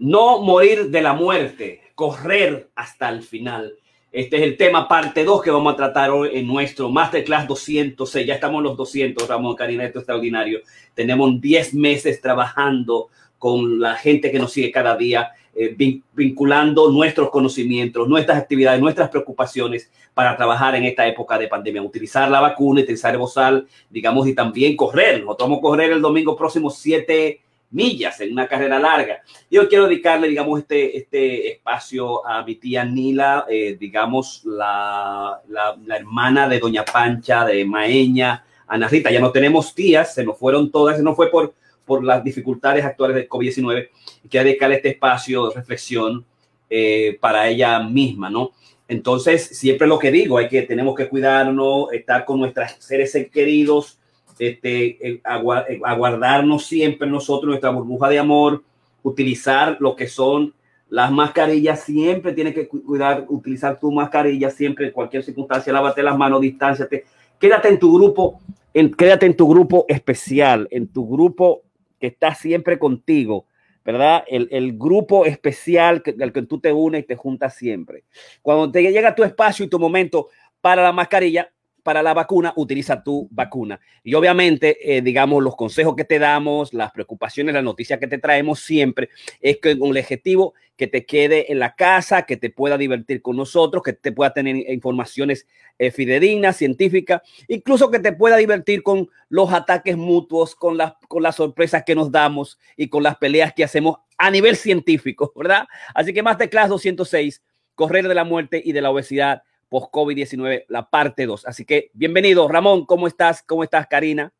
No morir de la muerte, correr hasta el final. Este es el tema parte 2 que vamos a tratar hoy en nuestro Masterclass 206. Ya estamos en los 200, Ramón Karina, esto es extraordinario. Tenemos 10 meses trabajando con la gente que nos sigue cada día, eh, vinculando nuestros conocimientos, nuestras actividades, nuestras preocupaciones para trabajar en esta época de pandemia. Utilizar la vacuna, utilizar el bozal, digamos, y también correr. Nosotros vamos a correr el domingo próximo 7 millas en una carrera larga. Yo quiero dedicarle, digamos, este, este espacio a mi tía Nila, eh, digamos, la, la, hermana de Doña Pancha, de Maeña, Ana Rita. Ya no tenemos tías, se nos fueron todas, se nos fue por, por las dificultades actuales del COVID-19. Quiero dedicarle este espacio de reflexión eh, para ella misma, ¿no? Entonces, siempre lo que digo, hay que, tenemos que cuidarnos, estar con nuestros seres queridos, este, aguardarnos siempre nosotros, nuestra burbuja de amor, utilizar lo que son las mascarillas, siempre tienes que cuidar, utilizar tu mascarilla siempre en cualquier circunstancia, lávate las manos, distánciate, quédate en tu grupo, en, quédate en tu grupo especial, en tu grupo que está siempre contigo, ¿verdad? El, el grupo especial que, que tú te unes y te juntas siempre. Cuando te llega tu espacio y tu momento para la mascarilla, para la vacuna, utiliza tu vacuna. Y obviamente, eh, digamos, los consejos que te damos, las preocupaciones, las noticias que te traemos siempre es que con el objetivo que te quede en la casa, que te pueda divertir con nosotros, que te pueda tener informaciones eh, fidedignas, científicas, incluso que te pueda divertir con los ataques mutuos, con las, con las sorpresas que nos damos y con las peleas que hacemos a nivel científico, ¿verdad? Así que más de clase 206, correr de la muerte y de la obesidad post-COVID-19, la parte 2. Así que bienvenido, Ramón, ¿cómo estás? ¿Cómo estás, Karina?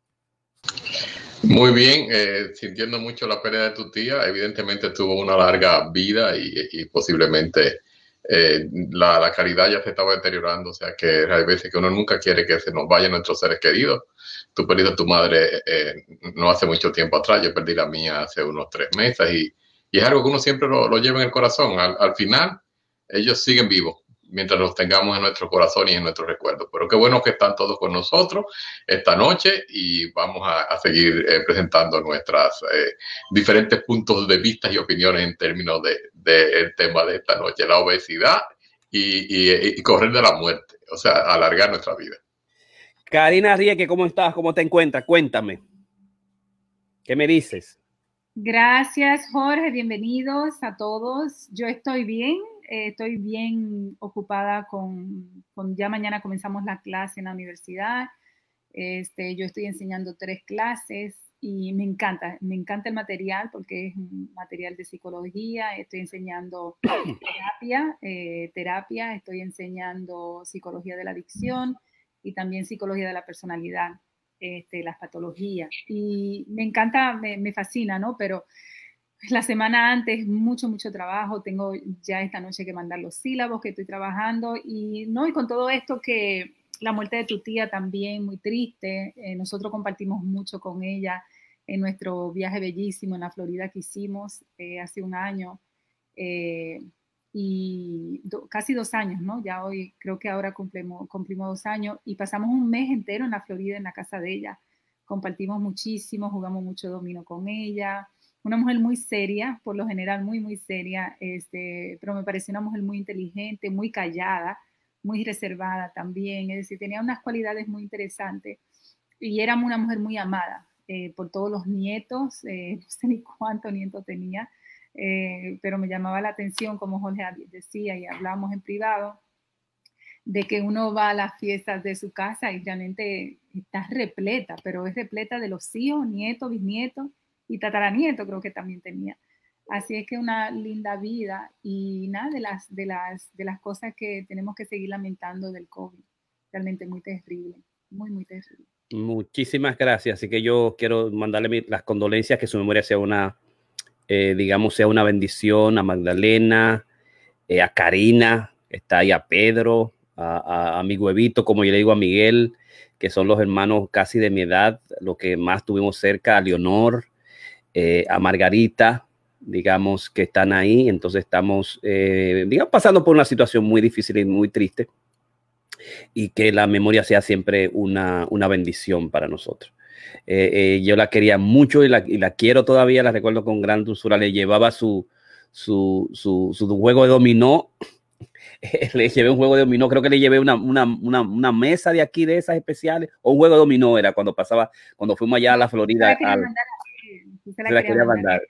Muy bien, eh, sintiendo mucho la pérdida de tu tía, evidentemente tuvo una larga vida y, posiblemente eh, la, la, calidad ya se estaba deteriorando, o sea que hay veces que uno nunca quiere que se nos vayan nuestros seres queridos. Tú perdiste a tu madre eh, no hace mucho tiempo atrás, yo perdí la mía hace unos tres meses y, y es algo que uno siempre lo, lo lleva en el corazón. Al, al final, ellos siguen vivos mientras los tengamos en nuestro corazón y en nuestro recuerdo. Pero qué bueno que están todos con nosotros esta noche y vamos a, seguir eh, presentando nuestras eh, diferentes puntos de vista y opiniones en términos del de, tema de esta noche, la obesidad y, correr de la muerte, o sea, alargar nuestra vida. Karina Rieke, ¿cómo estás? ¿Cómo te encuentras? Cuéntame. ¿Qué me dices? Gracias, Jorge. Bienvenidos a todos. Yo estoy bien. Eh, estoy bien ocupada con, ya mañana comenzamos la clase en la universidad. Este, yo estoy enseñando tres clases y me encanta, me encanta el material porque es material de psicología, estoy enseñando terapia, eh, terapia, estoy enseñando psicología de la adicción y también psicología de la personalidad, este, las patologías. Y me encanta, me, me fascina, ¿no? Pero la semana antes, mucho, mucho trabajo. Tengo ya esta noche que mandar los sílabos que estoy trabajando y no, y con todo esto que la muerte de tu tía también muy triste. Eh, nosotros compartimos mucho con ella en nuestro viaje bellísimo en la Florida que hicimos eh, hace un año eh, y casi dos años, ¿no? Ya hoy creo que ahora cumplimos, cumplimos dos años y pasamos un mes entero en la Florida en la casa de ella. Compartimos muchísimo, jugamos mucho domino con ella una mujer muy seria, por lo general muy, muy seria, este, pero me pareció una mujer muy inteligente, muy callada, muy reservada también, es decir, tenía unas cualidades muy interesantes y era una mujer muy amada eh, por todos los nietos, eh, no sé ni cuántos nietos tenía, eh, pero me llamaba la atención, como Jorge decía y hablamos en privado, de que uno va a las fiestas de su casa y realmente está repleta, pero es repleta de los hijos, nietos, bisnietos, y tataranieto creo que también tenía. Así es que una linda vida y nada de las, de las, de las cosas que tenemos que seguir lamentando del COVID. Realmente muy terrible, muy, muy terrible. Muchísimas gracias. Así que yo quiero mandarle las condolencias, que su memoria sea una, eh, digamos, sea una bendición a Magdalena, eh, a Karina, está ahí a Pedro, a, a, mi huevito, como yo le digo a Miguel, que son los hermanos casi de mi edad, lo que más tuvimos cerca, a Leonor, eh, a Margarita, digamos, que están ahí. Entonces estamos, eh, digamos, pasando por una situación muy difícil y muy triste. Y que la memoria sea siempre una, una bendición para nosotros. Eh, yo la quería mucho y la, y la, quiero todavía, la recuerdo con gran dulzura. Le llevaba su, su, su, su juego de dominó. le llevé un juego de dominó, creo que le llevé una, una, una, una, mesa de aquí de esas especiales, o un juego de dominó era cuando pasaba, cuando fuimos allá a la Florida. Al, se la quería mandar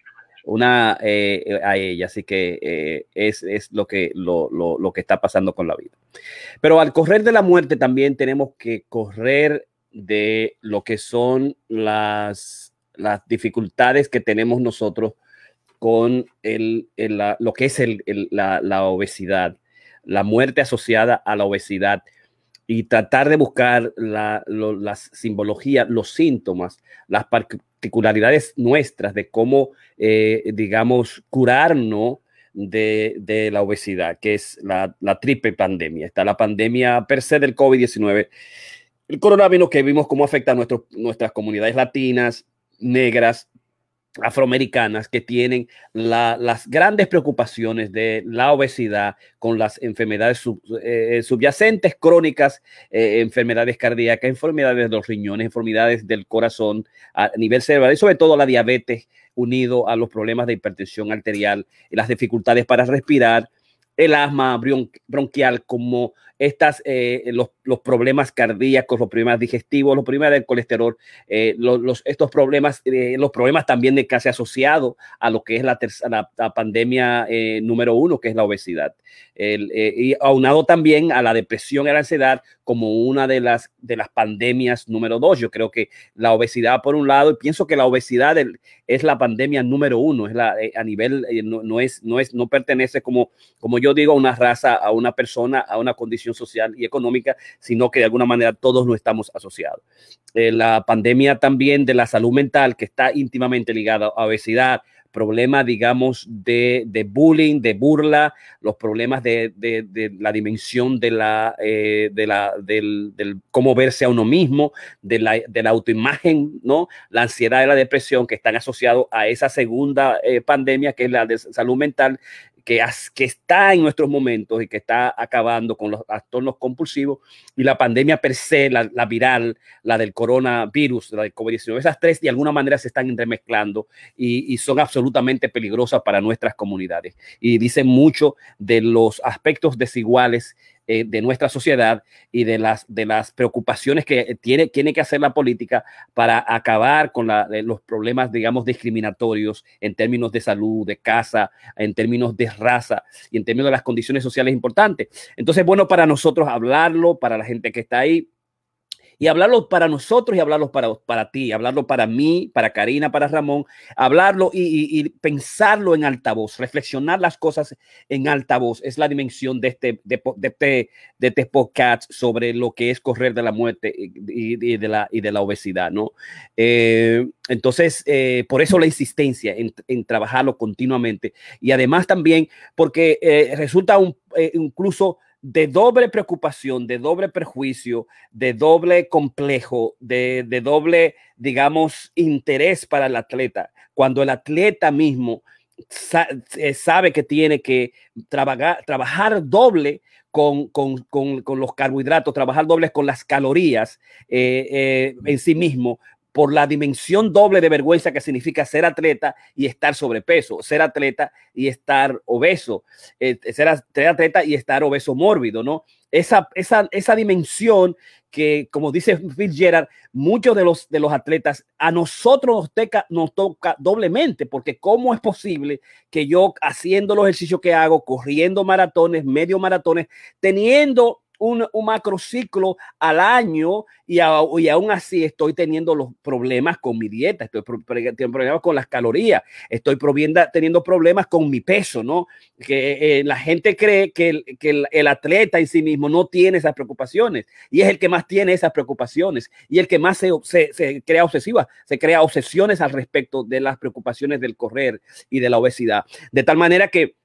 una eh, a ella, así que eh, es, es, lo, que, lo, lo, lo, que está pasando con la vida. Pero al correr de la muerte también tenemos que correr de lo que son las, las dificultades que tenemos nosotros con el, el, la, lo que es el, la, la obesidad, la muerte asociada a la obesidad y tratar de buscar la, lo, las simbologías, los síntomas, las particularidades nuestras de cómo, eh, digamos, curarnos de, la obesidad, que es la, triple pandemia. Está la pandemia per se del COVID-19, el coronavirus que vimos cómo afecta a nuestras comunidades latinas, negras, afroamericanas que tienen la, las grandes preocupaciones de la obesidad con las enfermedades sub, eh, subyacentes crónicas, eh, enfermedades cardíacas, enfermedades de los riñones, enfermedades del corazón a nivel cerebral y sobre todo la diabetes unido a los problemas de hipertensión arterial las dificultades para respirar, el asma bronquial como estas, eh, los, los, problemas cardíacos, los problemas digestivos, los problemas del colesterol, eh, los, estos problemas, eh, los problemas también de casi asociado a lo que es la, la, la pandemia eh, número uno, que es la obesidad. El, eh, y aunado también a la depresión y a la ansiedad como una de las, de las pandemias número dos. Yo creo que la obesidad por un lado, y pienso que la obesidad es la pandemia número uno, es la, a nivel, no, no, es, no, es, no pertenece como, como yo digo, a una raza, a una persona, a una condición social y económica, sino que de alguna manera todos no estamos asociados. Eh, la pandemia también de la salud mental, que está íntimamente ligada a obesidad, problemas, digamos, de, de, bullying, de burla, los problemas de, de, de la dimensión de la, eh, de la del, cómo verse a uno mismo, de la, de la autoimagen, ¿no? La ansiedad y la depresión que están asociados a esa segunda eh, pandemia, que es la de salud mental, que, que, está en nuestros momentos y que está acabando con los trastornos compulsivos y la pandemia per se, la, viral, la del coronavirus, la del COVID-19, esas tres de alguna manera se están entremezclando y, y, son absolutamente peligrosas para nuestras comunidades. Y dicen mucho de los aspectos desiguales eh, de nuestra sociedad y de las, de las preocupaciones que tiene, tiene que hacer la política para acabar con la, los problemas, digamos, discriminatorios en términos de salud, de casa, en términos de raza y en términos de las condiciones sociales importantes. Entonces, bueno, para nosotros hablarlo, para la gente que está ahí, y hablarlo para nosotros y hablarlo para, para ti, hablarlo para mí, para Karina, para Ramón, hablarlo y, pensarlo en altavoz, reflexionar las cosas en altavoz. Es la dimensión de este, de, de, de, de este podcast sobre lo que es correr de la muerte y, de, la, y de la obesidad, ¿no? Eh, entonces, eh, por eso la insistencia en, en, trabajarlo continuamente y además también porque eh, resulta un, incluso de doble preocupación, de doble perjuicio, de doble complejo, de, de, doble, digamos, interés para el atleta. Cuando el atleta mismo eh, sabe que tiene que trabajar, trabajar doble con, con, con, con, los carbohidratos, trabajar doble con las calorías eh, eh, en sí mismo por la dimensión doble de vergüenza que significa ser atleta y estar sobrepeso, ser atleta y estar obeso, eh, ser, atleta y estar obeso mórbido, ¿no? Esa, esa, esa dimensión que, como dice Fitzgerald, muchos de los, de los atletas, a nosotros nos, nos toca doblemente, porque ¿cómo es posible que yo haciendo los ejercicios que hago, corriendo maratones, medio maratones, teniendo un, un macrociclo al año y, a, aún así estoy teniendo los problemas con mi dieta, estoy teniendo problemas con las calorías, estoy teniendo problemas con mi peso, ¿no? Que eh, la gente cree que, el, atleta en sí mismo no tiene esas preocupaciones y es el que más tiene esas preocupaciones y el que más se crea obsesiva, se crea obsesiones al respecto de las preocupaciones del correr y de la obesidad. De tal manera que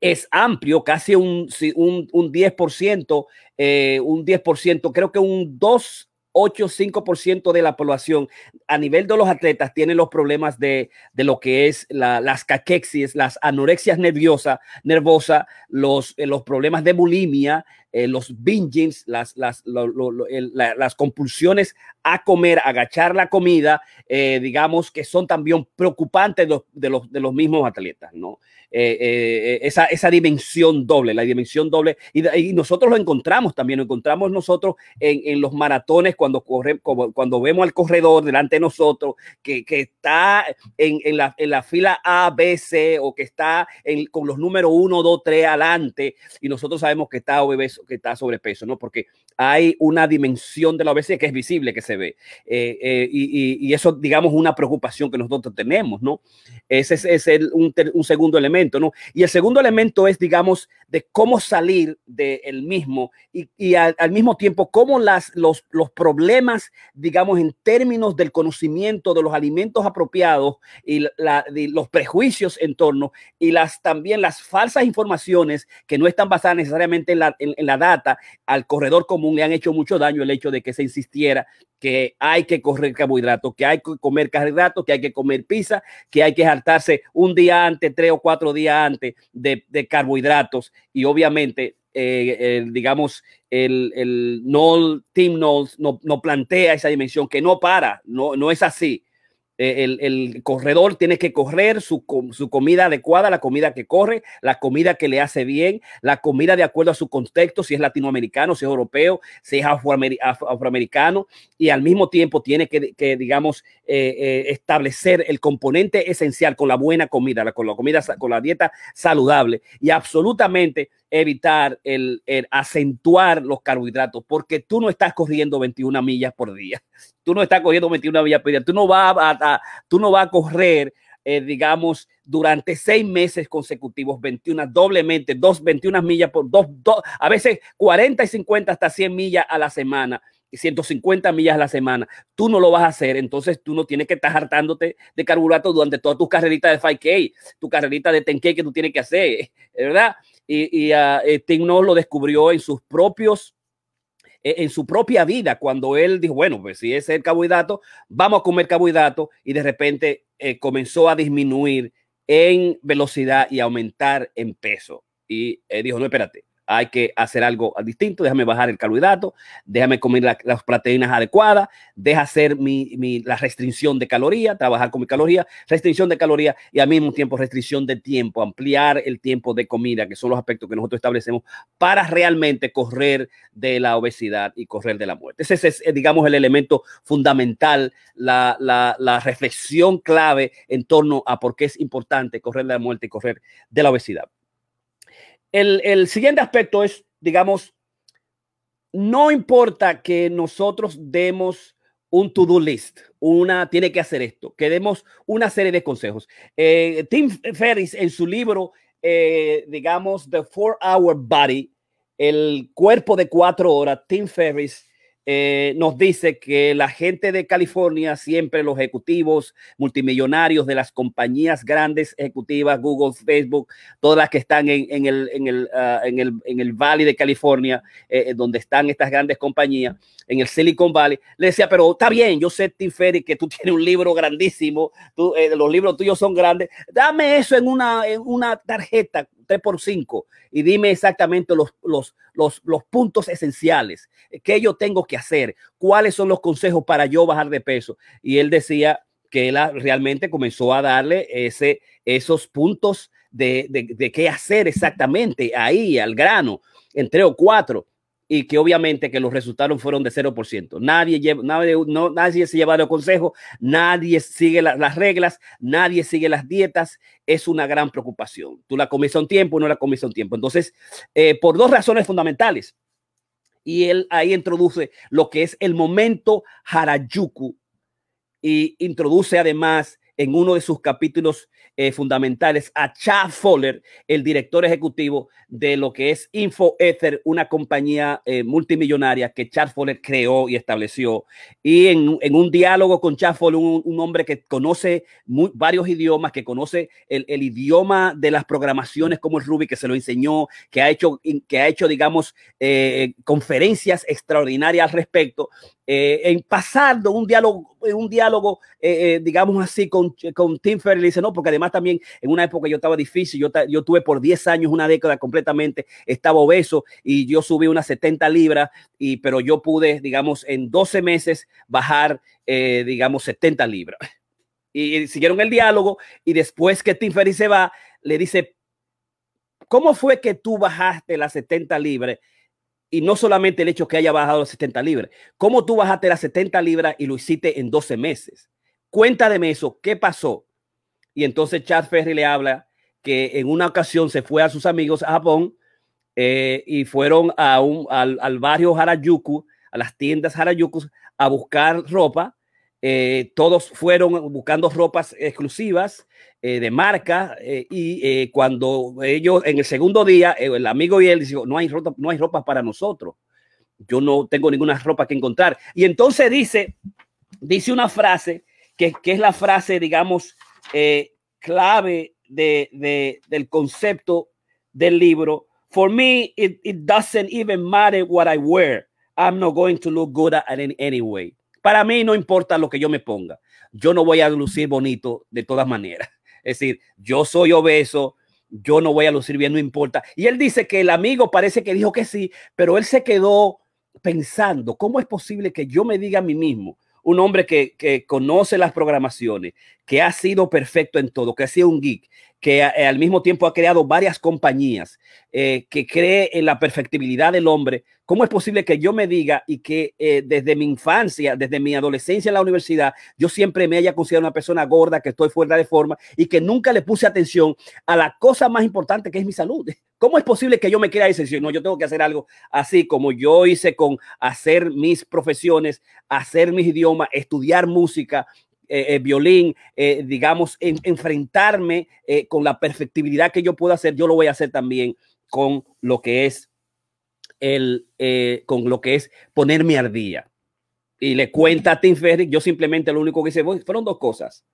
es amplio, casi un, un, un 10%, eh, un 10%, creo que un 2, 8, 5% de la población a nivel de los atletas tiene los problemas de, de lo que es la, las caquexis, las anorexias nerviosas, nervosa, los, eh, los problemas de bulimia, los binges, las, las, las compulsiones a comer, agachar la comida, digamos que son también preocupantes de los, de los, mismos atletas, ¿no? esa, esa dimensión doble, la dimensión doble, y, nosotros lo encontramos también, lo encontramos nosotros en, en los maratones cuando, corre, cuando vemos al corredor delante de nosotros que, que está en, en, la, en la fila A, B, C o que está con los números 1, 2, 3 adelante y nosotros sabemos que está obeso, que está sobrepeso, ¿no? Porque hay una dimensión de la obesidad que es visible, que se ve. Eh, eh, y, y, eso, digamos, una preocupación que nosotros tenemos, ¿no? Ese es, es el, un, un, segundo elemento, ¿no? Y el segundo elemento es, digamos, de cómo salir del mismo y, y al, al, mismo tiempo cómo las, los, los problemas, digamos, en términos del conocimiento de los alimentos apropiados y, la, y los prejuicios en torno y las también las falsas informaciones que no están basadas necesariamente en la, en, en la data al corredor común le han hecho mucho daño el hecho de que se insistiera que hay que correr carbohidratos, que hay que comer carbohidratos, que hay que comer pizza, que hay que hartarse un día antes, tres o cuatro días antes de, de carbohidratos y obviamente eh, digamos, el, el no, Team no, no, no, plantea esa dimensión que no para, no, no es así. Eh, el, corredor tiene que correr su, su, comida adecuada, la comida que corre, la comida que le hace bien, la comida de acuerdo a su contexto, si es latinoamericano, si es europeo, si es afroamericano, y al mismo tiempo tiene que, que digamos, eh, eh, establecer el componente esencial con la buena comida, con la comida, con la dieta saludable. Y absolutamente evitar el, acentuar los carbohidratos, porque tú no estás corriendo 21 millas por día. Tú no estás corriendo 21 millas por día. Tú no vas a, a tú no vas a correr, eh, digamos, durante seis meses consecutivos, 21, doblemente, dos, 21 millas por dos, dos, a veces 40 y 50 hasta 100 millas a la semana. 150 millas a la semana, tú no lo vas a hacer, entonces tú no tienes que estar hartándote de carbohidratos durante todas tus carreritas de 5K, tu carrerita de 10K que tú tienes que hacer, ¿verdad? Y, y uh, Tim no lo descubrió en sus propios eh, en su propia vida cuando él dijo, bueno, pues si es el carbohidrato, vamos a comer carbohidrato y de repente eh, comenzó a disminuir en velocidad y aumentar en peso. Y dijo, no, espérate, hay que hacer algo distinto, déjame bajar el carbohidrato, déjame comer la, las proteínas adecuadas, deja hacer mi, la restricción de calorías, trabajar con mi caloría, restricción de calorías y al mismo tiempo restricción de tiempo, ampliar el tiempo de comida, que son los aspectos que nosotros establecemos para realmente correr de la obesidad y correr de la muerte. Ese es, digamos, el elemento fundamental, la, la, la reflexión clave en torno a por qué es importante correr de la muerte y correr de la obesidad. El, el, siguiente aspecto es, digamos, no importa que nosotros demos un to-do list, una tiene que hacer esto, que demos una serie de consejos. Eh, Tim Ferris en su libro, eh, digamos, The Four Hour Body, el cuerpo de cuatro horas, Tim Ferris eh, nos dice que la gente de California, siempre los ejecutivos multimillonarios de las compañías grandes ejecutivas, Google, Facebook, todas las que están en, el, en, el, uh, en, el, en el Valle de California, eh, donde están estas grandes compañías, en el Silicon Valley, le decía, pero está bien, yo sé, Tim Ferry, que tú tienes un libro grandísimo, eh, los libros tuyos son grandes, dame eso en una, en una tarjeta, 3 por 5 y dime exactamente los, los, los, los puntos esenciales. Que yo tengo que hacer, cuáles son los consejos para yo bajar de peso. Y él decía que él realmente comenzó a darle ese, esos puntos de, de, de qué hacer exactamente ahí al grano, entre o cuatro y que obviamente que los resultados fueron de 0%. Nadie, lleva, nadie, no, nadie se lleva de consejo, nadie sigue la, las reglas, nadie sigue las dietas. Es una gran preocupación. Tú la comes a un tiempo, no la comes a un tiempo. Entonces, eh, por dos razones fundamentales. Y él ahí introduce lo que es el momento Harajuku y introduce además en uno de sus capítulos eh, fundamentales a Chad Fowler, el director ejecutivo de lo que es InfoEther, una compañía eh, multimillonaria que Chad Fowler creó y estableció. Y en, en un diálogo con Chad Fowler, un, un hombre que conoce muy, varios idiomas, que conoce el, el, idioma de las programaciones como el Ruby, que se lo enseñó, que ha hecho, que ha hecho digamos, eh, conferencias extraordinarias al respecto, eh, en pasando un diálogo, un diálogo eh, digamos así, con, con Tim Ferriss, no, porque porque también en una época yo estaba difícil, yo, yo tuve por 10 años, una década completamente, estaba obeso y yo subí unas 70 libras, y, pero yo pude, digamos, en 12 meses bajar, eh, digamos, 70 libras. Y, siguieron el diálogo y después que Tim se va, le dice, ¿cómo fue que tú bajaste las 70 libras? Y no solamente el hecho que haya bajado las 70 libras, ¿cómo tú bajaste las 70 libras y lo hiciste en 12 meses? Cuéntame eso, ¿qué pasó? Y entonces Chad Ferry le habla que en una ocasión se fue a sus amigos a Japón eh, y fueron a un, al, barrio Harajuku, a las tiendas Harajuku, a buscar ropa. Eh, todos fueron buscando ropas exclusivas eh, de marca y cuando ellos en el segundo día, el amigo y él dijo, no hay ropa, no hay ropa para nosotros. Yo no tengo ninguna ropa que encontrar. Y entonces dice, dice una frase que, que es la frase, digamos, eh, clave de, de, del concepto del libro. For me, it, it, doesn't even matter what I wear. I'm not going to look good at it anyway. Para mí no importa lo que yo me ponga. Yo no voy a lucir bonito de todas maneras. Es decir, yo soy obeso, yo no voy a lucir bien, no importa. Y él dice que el amigo parece que dijo que sí, pero él se quedó pensando, ¿cómo es posible que yo me diga a mí mismo, un hombre que, que, conoce las programaciones, que ha sido perfecto en todo, que ha sido un geek, que eh, al mismo tiempo ha creado varias compañías, eh, que cree en la perfectibilidad del hombre. ¿Cómo es posible que yo me diga y que eh, desde mi infancia, desde mi adolescencia en la universidad, yo siempre me haya considerado una persona gorda, que estoy fuera de forma y que nunca le puse atención a la cosa más importante que es mi salud? ¿Cómo es posible que yo me quiera decir, no, yo tengo que hacer algo así como yo hice con hacer mis profesiones, hacer mis idiomas, estudiar música, eh, eh, violín, eh, digamos, en, enfrentarme eh, con la perfectibilidad que yo puedo hacer, yo lo voy a hacer también con lo que es el, con lo que es ponerme al día. Y le cuenta a Tim Ferry, yo simplemente lo único que hice fueron dos cosas.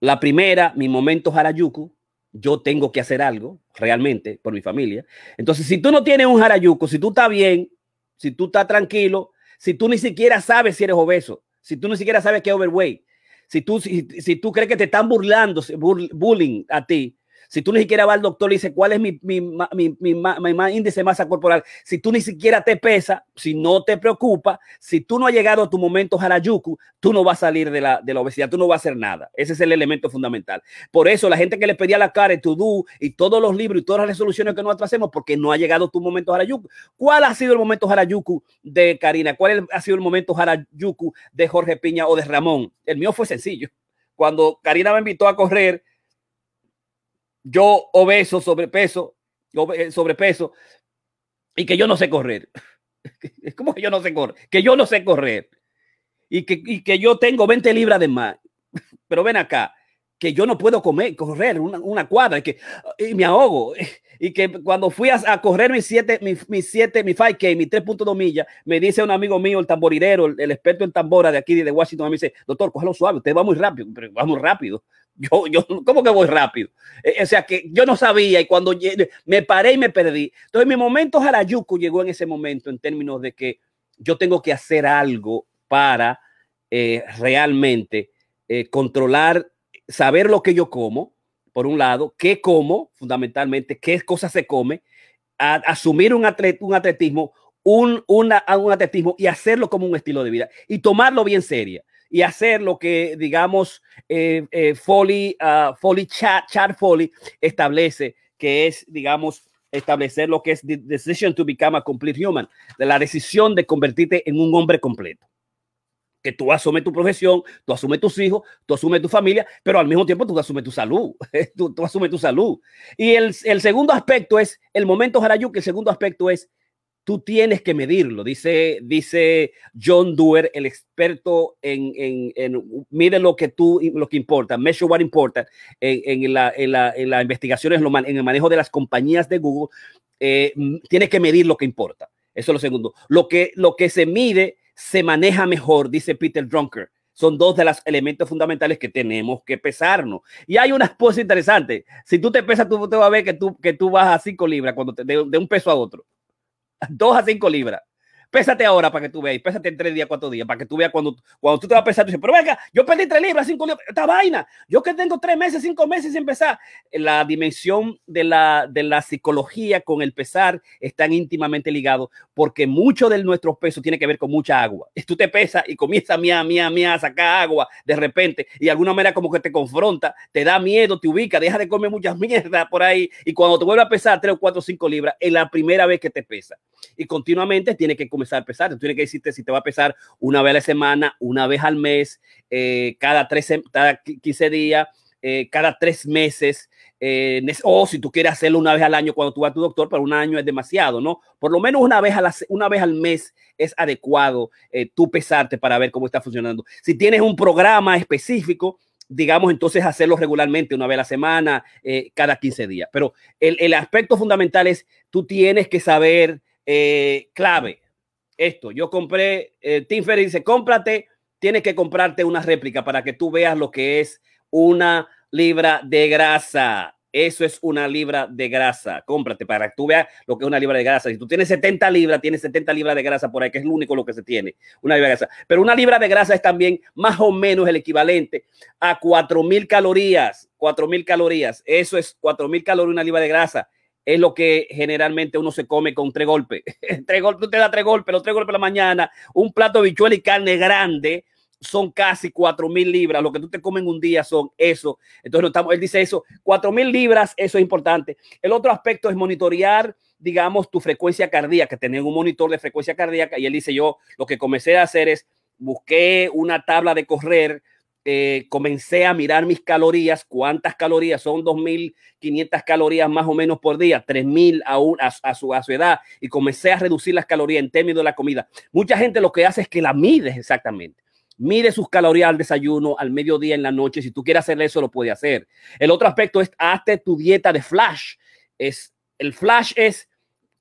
La primera, mi momento Harajuku, yo tengo que hacer algo realmente por mi familia. Entonces, si tú no tienes un Harajuku, si tú estás bien, si tú estás tranquilo, si tú ni siquiera sabes si eres obeso, si tú ni siquiera sabes qué es overweight, si tú, si, si tú crees que te están burlando, bullying a ti, si tú ni siquiera vas al doctor y dices cuál es mi, mi, mi, mi, índice de masa corporal, si tú ni siquiera te pesa, si no te preocupa, si tú no has llegado a tu momento Harajuku, tú no vas a salir de la, de la obesidad, tú no vas a hacer nada. Ese es el elemento fundamental. Por eso la gente que le pedía la cara, tu do y todos los libros y todas las resoluciones que nosotros hacemos, porque no ha llegado tu momento Harajuku. ¿Cuál ha sido el momento Harajuku de Karina? ¿Cuál ha sido el momento Harajuku de Jorge Piña o de Ramón? El mío fue sencillo. Cuando Karina me invitó a correr, yo obeso, sobrepeso, sobrepeso, y que yo no sé correr. Es como que yo no sé correr, que yo no sé correr. Y que, y que yo tengo 20 libras de más. Pero ven acá, que yo no puedo comer, correr una, una cuadra, y que y me ahogo. Y que cuando fui a, a correr mis 7, mis, mis 7, mi 5K, mis 3.2 millas, me dice un amigo mío, el tamborirero, el, el, experto en tambora de aquí de Washington, me dice, doctor, cógelo suave, usted va muy rápido, pero va muy rápido. Yo, yo, ¿cómo que voy rápido? Eh, o sea, que yo no sabía y cuando me paré y me perdí. Entonces, mi momento Harajuku llegó en ese momento en términos de que yo tengo que hacer algo para eh, realmente eh, controlar, saber lo que yo como, por un lado, qué como, fundamentalmente, qué cosas se come, asumir un, atlet, un atletismo, un, un atletismo y hacerlo como un estilo de vida y tomarlo bien seria y hacer lo que, digamos, eh, eh, Foley, uh, Foley Chat, Chat Foley establece, que es, digamos, establecer lo que es decision to become a complete human, de la decisión de convertirte en un hombre completo. Que tú asumes tu profesión, tú asumes tus hijos, tú asumes tu familia, pero al mismo tiempo tú asumes tu salud. tú, tú asumes tu salud. Y el, el segundo aspecto es el momento Harayuk, el segundo aspecto es tú tienes que medirlo, dice, dice John Doer, el experto en, en, en mide lo que tú, lo que importa, measure what importa, en, en, la, en, la, en las investigaciones, en el manejo de las compañías de Google, eh, tienes que medir lo que importa. Eso es lo segundo. Lo que, lo que se mide se maneja mejor, dice Peter Drunker. Son dos de los elementos fundamentales que tenemos que pesarnos. Y hay una cosa interesante. Si tú te pesas, tú te vas a ver que tú, que tú vas a cinco libras cuando te, de un peso a otro. 2 a 5 libras. Pésate ahora para que tú veas, pésate en tres días, cuatro días, para que tú veas cuando, cuando tú te vas a pesar, tú dices, pero venga, yo perdí tres libras, cinco libras, esta vaina, yo que tengo tres meses, cinco meses sin pesar. La dimensión de la, de la psicología con el pesar están íntimamente ligados porque mucho de nuestro peso tiene que ver con mucha agua. Tú te pesas y comienza mía, mía, mía a sacar agua de repente y de alguna manera como que te confronta, te da miedo, te ubica, deja de comer muchas mierdas por ahí y cuando te vuelve a pesar tres o cuatro o cinco libras, es la primera vez que te pesa y continuamente tiene que comenzar a pesar. Tú tienes que decirte si te va a pesar una vez a la semana, una vez al mes, eh, cada, tres, cada 15 días, eh, cada tres meses. Eh, o si tú quieres hacerlo una vez al año cuando tú vas a tu doctor, pero un año es demasiado, ¿no? Por lo menos una vez, a una vez al mes es adecuado tú pesarte para ver cómo está funcionando. Si tienes un programa específico, digamos, entonces hacerlo regularmente, una vez a la semana, cada 15 días. Pero el, el, aspecto fundamental es, tú tienes que saber clave. Esto, yo compré, eh, Tim Ferry dice, cómprate, tienes que comprarte una réplica para que tú veas lo que es una libra de grasa. Eso es una libra de grasa. Cómprate para que tú veas lo que es una libra de grasa. Si tú tienes 70 libras, tienes 70 libras de grasa por ahí, que es lo único lo que se tiene, una libra de grasa. Pero una libra de grasa es también más o menos el equivalente a 4000 calorías. 4000 calorías. Eso es 4000 calorías una libra de grasa es lo que generalmente uno se come con tres golpes. tres golpes, te das tres golpes, los tres golpes de la mañana, un plato de bichuela y carne grande son casi cuatro mil libras. Lo que tú te comes en un día son eso. Entonces, no estamos, él dice eso, cuatro mil libras, eso es importante. El otro aspecto es monitorear, digamos, tu frecuencia cardíaca, tener un monitor de frecuencia cardíaca. Y él dice, yo lo que comencé a hacer es, busqué una tabla de correr eh, comencé a mirar mis calorías, cuántas calorías son 2.500 calorías más o menos por día, 3.000 a, a, su, a su edad, y comencé a reducir las calorías en términos de la comida. Mucha gente lo que hace es que la mide exactamente. Mide sus calorías al desayuno, al mediodía, en la noche. Si tú quieres hacer eso, lo puede hacer. El otro aspecto es hazte tu dieta de flash. Es, el flash es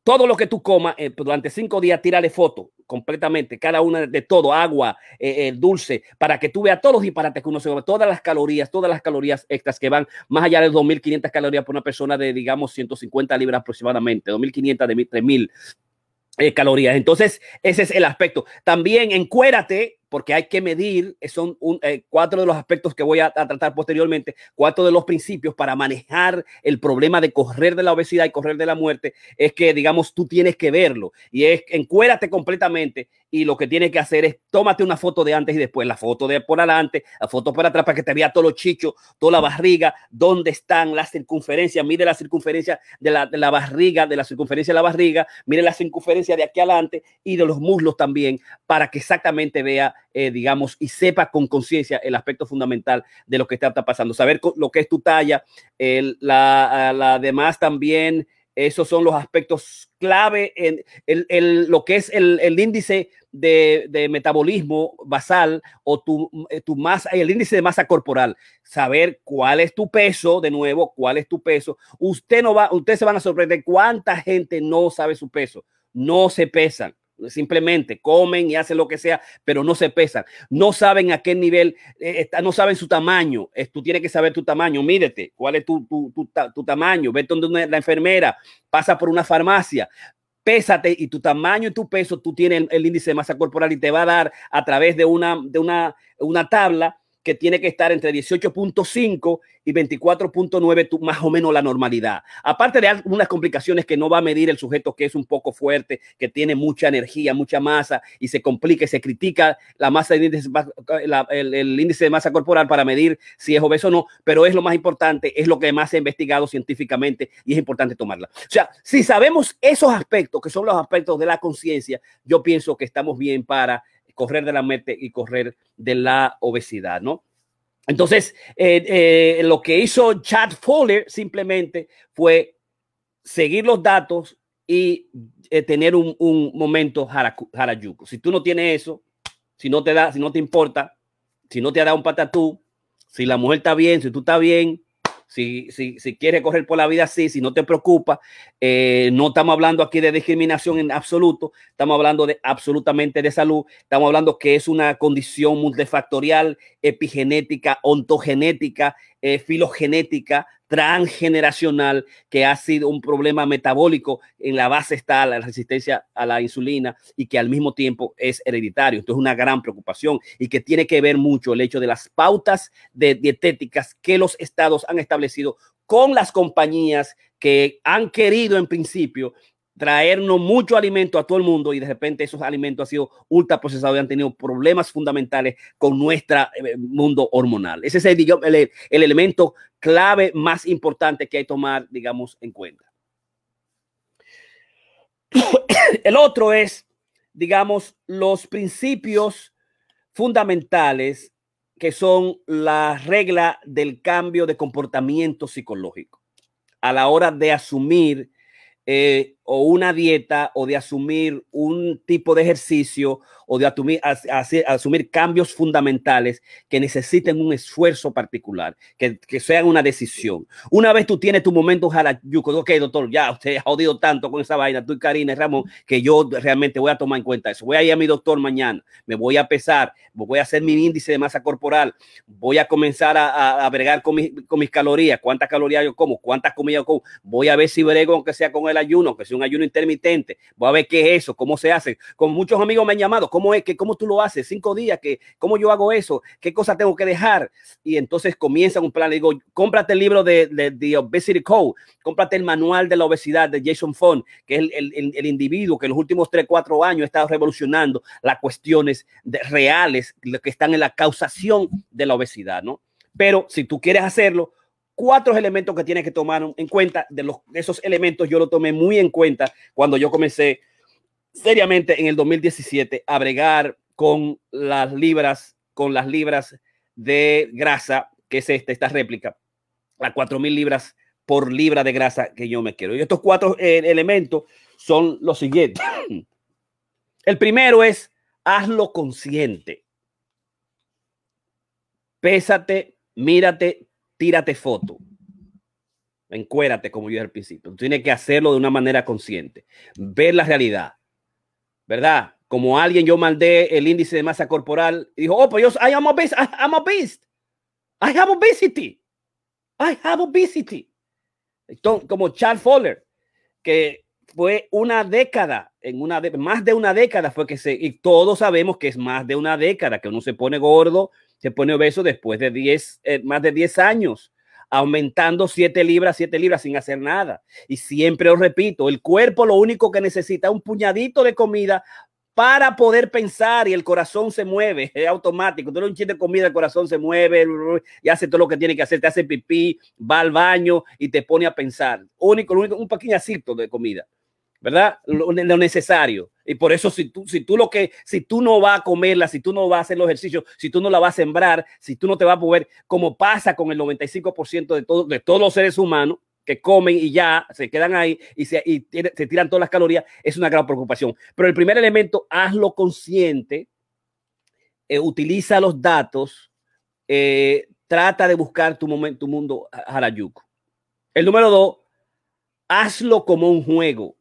todo lo que tú comas eh, durante cinco días, tírale foto completamente, cada una de todo, agua, eh, eh, dulce, para que tú veas todos los disparates que uno se come, todas las calorías, todas las calorías extras que van más allá de 2.500 calorías por una persona de, digamos, 150 libras aproximadamente, 2.500 de 3.000 eh, calorías. Entonces, ese es el aspecto. También encuérate porque hay que medir, eh, son eh, cuatro de los aspectos que voy a, tratar posteriormente, cuatro de los principios para manejar el problema de correr de la obesidad y correr de la muerte, es que, digamos, tú tienes que verlo. Y es encuérate completamente y lo que tienes que hacer es tómate una foto de antes y después, la foto de por adelante, la foto por atrás para que te vea todos los chichos, toda la barriga, dónde están las circunferencias, mire la circunferencia de la, de la barriga, de la circunferencia de la barriga, mire la circunferencia de aquí adelante y de los muslos también, para que exactamente vea eh, digamos, y sepa con conciencia el aspecto fundamental de lo que está, pasando. Saber lo que es tu talla, la, la demás también, esos son los aspectos clave en el, lo que es el, índice de, metabolismo basal o tu, eh, tu masa, el índice de masa corporal. Saber cuál es tu peso, de nuevo, cuál es tu peso. Usted no va, ustedes se van a sorprender cuánta gente no sabe su peso, no se pesan Simplemente comen y hacen lo que sea, pero no se pesan. No saben a qué nivel, eh, está, no saben su tamaño. tú tienes que saber tu tamaño. Mídete cuál es tu, tu, tu, tamaño. Ve donde la enfermera pasa por una farmacia. Pésate y tu tamaño y tu peso, tú tienes el, el, índice de masa corporal y te va a dar a través de una, de una, una tabla que tiene que estar entre 18.5 y 24.9, más o menos la normalidad. Aparte de algunas complicaciones que no va a medir el sujeto que es un poco fuerte, que tiene mucha energía, mucha masa y se complica y se critica la masa el, el, índice de masa corporal para medir si es obeso o no, pero es lo más importante, es lo que más se ha investigado científicamente y es importante tomarla. O sea, si sabemos esos aspectos, que son los aspectos de la conciencia, yo pienso que estamos bien para correr de la mente y correr de la obesidad, ¿no? Entonces, eh, eh, lo que hizo Chad Fowler simplemente fue seguir los datos y eh, tener un, un momento harajuku. Si tú no tienes eso, si no te da, si no te importa, si no te da un patatú, si la mujer está bien, si tú estás bien, si, si, si quieres correr por la vida así, si no te preocupa, eh, no estamos hablando aquí de discriminación en absoluto, estamos hablando de absolutamente de salud, estamos hablando que es una condición multifactorial epigenética, ontogenética, eh, filogenética, transgeneracional, que ha sido un problema metabólico. En la base está la resistencia a la insulina y que al mismo tiempo es hereditario. Esto es una gran preocupación y que tiene que ver mucho el hecho de las pautas dietéticas que los estados han establecido con las compañías que han querido en principio traernos mucho alimento a todo el mundo y de repente esos alimentos han sido ultra procesados y han tenido problemas fundamentales con nuestro eh, mundo hormonal. Ese es el, el elemento clave más importante que hay que tomar, digamos, en cuenta. El otro es, digamos, los principios fundamentales que son la regla del cambio de comportamiento psicológico a la hora de asumir eh, o una dieta o de asumir un tipo de ejercicio o de asumir, asumir cambios fundamentales que necesiten un esfuerzo particular, que, que, sean una decisión. Una vez tú tienes tu momento Harajuku, ok, doctor, ya usted ha jodido tanto con esa vaina, tú y Karina Ramón, que yo realmente voy a tomar en cuenta eso. Voy a ir a mi doctor mañana, me voy a pesar, voy a hacer mi índice de masa corporal, voy a comenzar a, a, bregar con, con, mis calorías, cuántas calorías yo como, cuántas comidas voy a ver si brego aunque sea con el ayuno, sea un ayuno intermitente, voy a ver qué es eso, cómo se hace. Con muchos amigos me han llamado, ¿cómo es que, cómo tú lo haces? Cinco días, que, ¿cómo yo hago eso? ¿Qué cosas tengo que dejar? Y entonces comienzan un plan, le digo, cómprate el libro de, de, Obesity Code, cómprate el manual de la obesidad de Jason Font, que es el, el, el individuo que en los últimos tres, cuatro años ha estado revolucionando las cuestiones de, reales que están en la causación de la obesidad, ¿no? Pero si tú quieres hacerlo, cuatro elementos que tienes que tomar en cuenta. De, los, esos elementos yo lo tomé muy en cuenta cuando yo comencé seriamente en el 2017 a bregar con las libras, con las libras de grasa, que es esta, esta réplica, a 4000 libras por libra de grasa que yo me quiero. Y estos cuatro eh, elementos son los siguientes. El primero es hazlo consciente. Pésate, mírate, tírate foto. Encuérate, como yo al principio. Tienes que hacerlo de una manera consciente. Ver la realidad. ¿Verdad? Como alguien, yo mandé el índice de masa corporal y dijo, oh, pues yo, I am obese, I am obese. I have obesity. I have obesity. Como Charles Fowler, que fue una década, en una de, más de una década fue que se, y todos sabemos que es más de una década que uno se pone gordo, se pone obeso después de 10, eh, más de 10 años, aumentando 7 libras, 7 libras sin hacer nada. Y siempre os repito, el cuerpo lo único que necesita es un puñadito de comida para poder pensar y el corazón se mueve, es automático. Tú un chiste de comida, el corazón se mueve y hace todo lo que tiene que hacer, te hace pipí, va al baño y te pone a pensar. Único, único un pequeñacito de comida. ¿verdad? Lo, necesario. Y por eso, si tú, si tú lo que, si tú no vas a comerla, si tú no vas a hacer los ejercicios, si tú no la vas a sembrar, si tú no te vas a mover, como pasa con el 95% de, todo, de todos los seres humanos que comen y ya se quedan ahí y se, y tiran todas las calorías, es una gran preocupación. Pero el primer elemento, hazlo consciente, eh, utiliza los datos, eh, trata de buscar tu, momento, tu mundo Harajuku. El número dos, hazlo como un juego.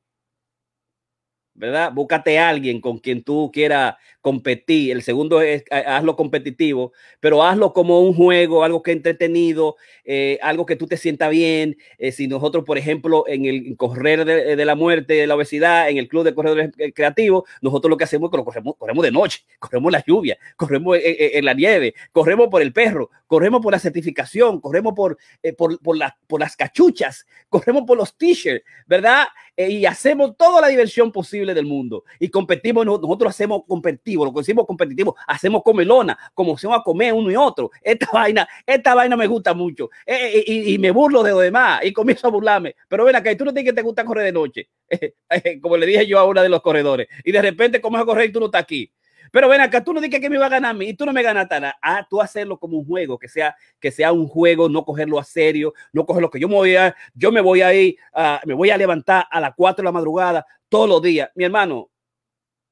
¿Verdad? Búscate a alguien con quien tú quieras competir. El segundo es hazlo competitivo, pero hazlo como un juego, algo que entretenido, eh, algo que tú te sientas bien. Eh, si nosotros, por ejemplo, en el correr de, de, la muerte, de la obesidad, en el club de corredores creativos, nosotros lo que hacemos es que lo corremos, corremos de noche, corremos la lluvia, corremos en, la nieve, corremos por el perro, corremos por la certificación, corremos por, eh, por, por, por las cachuchas, corremos por los t-shirts, ¿verdad? Eh, y hacemos toda la diversión posible del mundo y competimos, nosotros hacemos competitivo, lo que decimos competitivo, hacemos comelona, como se va a comer uno y otro. Esta vaina, esta vaina me gusta mucho eh, eh, y, y, me burlo de lo demás y comienzo a burlarme. Pero ven acá, tú no tienes que te gusta correr de noche, como le dije yo a uno de los corredores, y de repente comienzas a correr y tú no estás aquí. Pero ven acá, tú no dices que me va a ganar a mí y tú no me ganas nada. Ah, tú hacerlo como un juego, que sea, que sea un juego, no cogerlo a serio, no cogerlo que yo me voy a, yo me voy a ir, uh, me voy a levantar a las 4 de la madrugada todos los días. Mi hermano,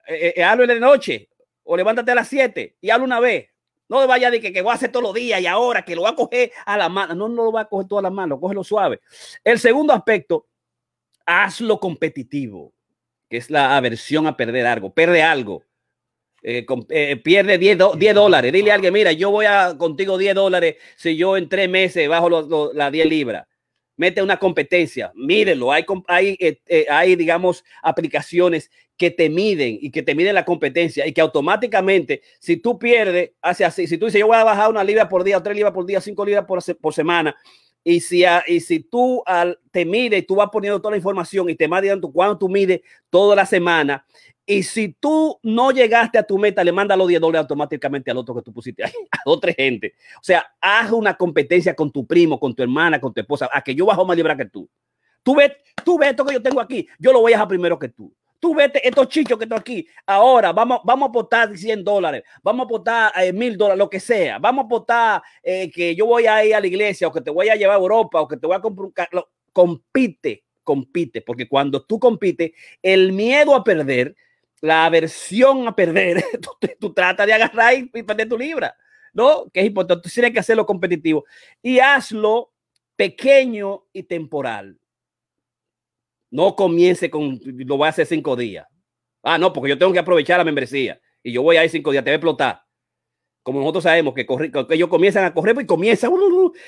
eh, eh, hazlo de noche o levántate a las 7 y hazlo una vez. No vaya de que, que voy a hacer todos los días y ahora que lo va a coger a la mano. No, no lo va a coger toda la mano, cógelo suave. El segundo aspecto, hazlo competitivo, que es la aversión a perder algo. Perde algo Eh, eh, pierde 10, dólares. Dile a alguien, mira, yo voy a contigo 10 dólares si yo en tres meses bajo las 10 libras. Mete una competencia, mírenlo. Hay, hay, eh, hay, digamos, aplicaciones que te miden y que te miden la competencia y que automáticamente, si tú pierdes, hace así. Si tú dices, yo voy a bajar una libra por día, o tres libras por día, cinco libras por, por semana, y si, y si tú te mide y tú vas poniendo toda la información y te vas diciendo cuánto tú mides toda la semana, y si tú no llegaste a tu meta, le manda los 10 dólares automáticamente al otro que tú pusiste ahí, a otra gente. O sea, haz una competencia con tu primo, con tu hermana, con tu esposa, a que yo bajo más libra que tú. Tú ves, tú ves esto que yo tengo aquí, yo lo voy a dejar primero que tú. Tú vete estos chichos que están aquí. Ahora vamos, vamos a apostar 100 dólares, vamos a apostar eh, mil dólares, lo que sea. Vamos a apostar eh, que yo voy a ir a la iglesia o que te voy a llevar a Europa o que te voy a comprar un carro. Compite, compite, porque cuando tú compites, el miedo a perder la aversión a perder, tú, tratas de agarrar y, perder tu libra, ¿no? Que es importante. Tú tienes que hacerlo competitivo y hazlo pequeño y temporal. No comience con, lo voy a hacer cinco días. Ah, no, porque yo tengo que aprovechar la membresía y yo voy a ir cinco días, te voy a explotar como nosotros sabemos que, que ellos comienzan a correr pues, y comienzan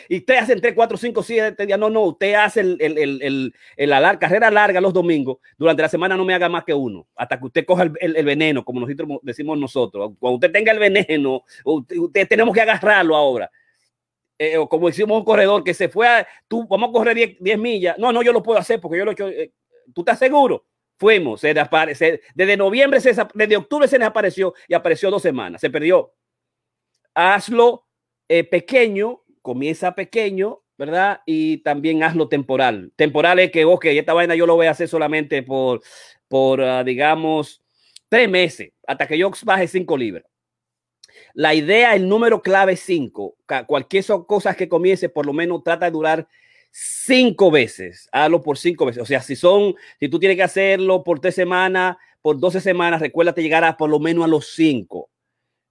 y usted hacen 3, 4, 5, 7 días. No, no, usted hace el, el, el, la carrera larga los domingos. Durante la semana no me haga más que uno, hasta que usted coja el, veneno, como nosotros decimos nosotros. Cuando usted tenga el veneno, usted, tenemos que agarrarlo ahora. Eh, o como decimos un corredor que se fue a, tú, vamos a correr 10, millas. No, no, yo lo puedo hacer porque yo lo he hecho. Eh, ¿Tú estás seguro? Fuimos, se desaparece. Desde noviembre, se, desde octubre se desapareció y apareció dos semanas. Se perdió hazlo eh, pequeño, comienza pequeño, ¿verdad? Y también hazlo temporal. Temporal es que, ok, esta vaina yo lo voy a hacer solamente por, por ah, digamos, tres meses, hasta que yo baje cinco libras. La idea, el número clave cinco. Cualquier cosa que comience, por lo menos trata de durar cinco veces. Hazlo por cinco veces. O sea, si son, si tú tienes que hacerlo por tres semanas, por doce semanas, recuérdate llegar a por lo menos a los cinco.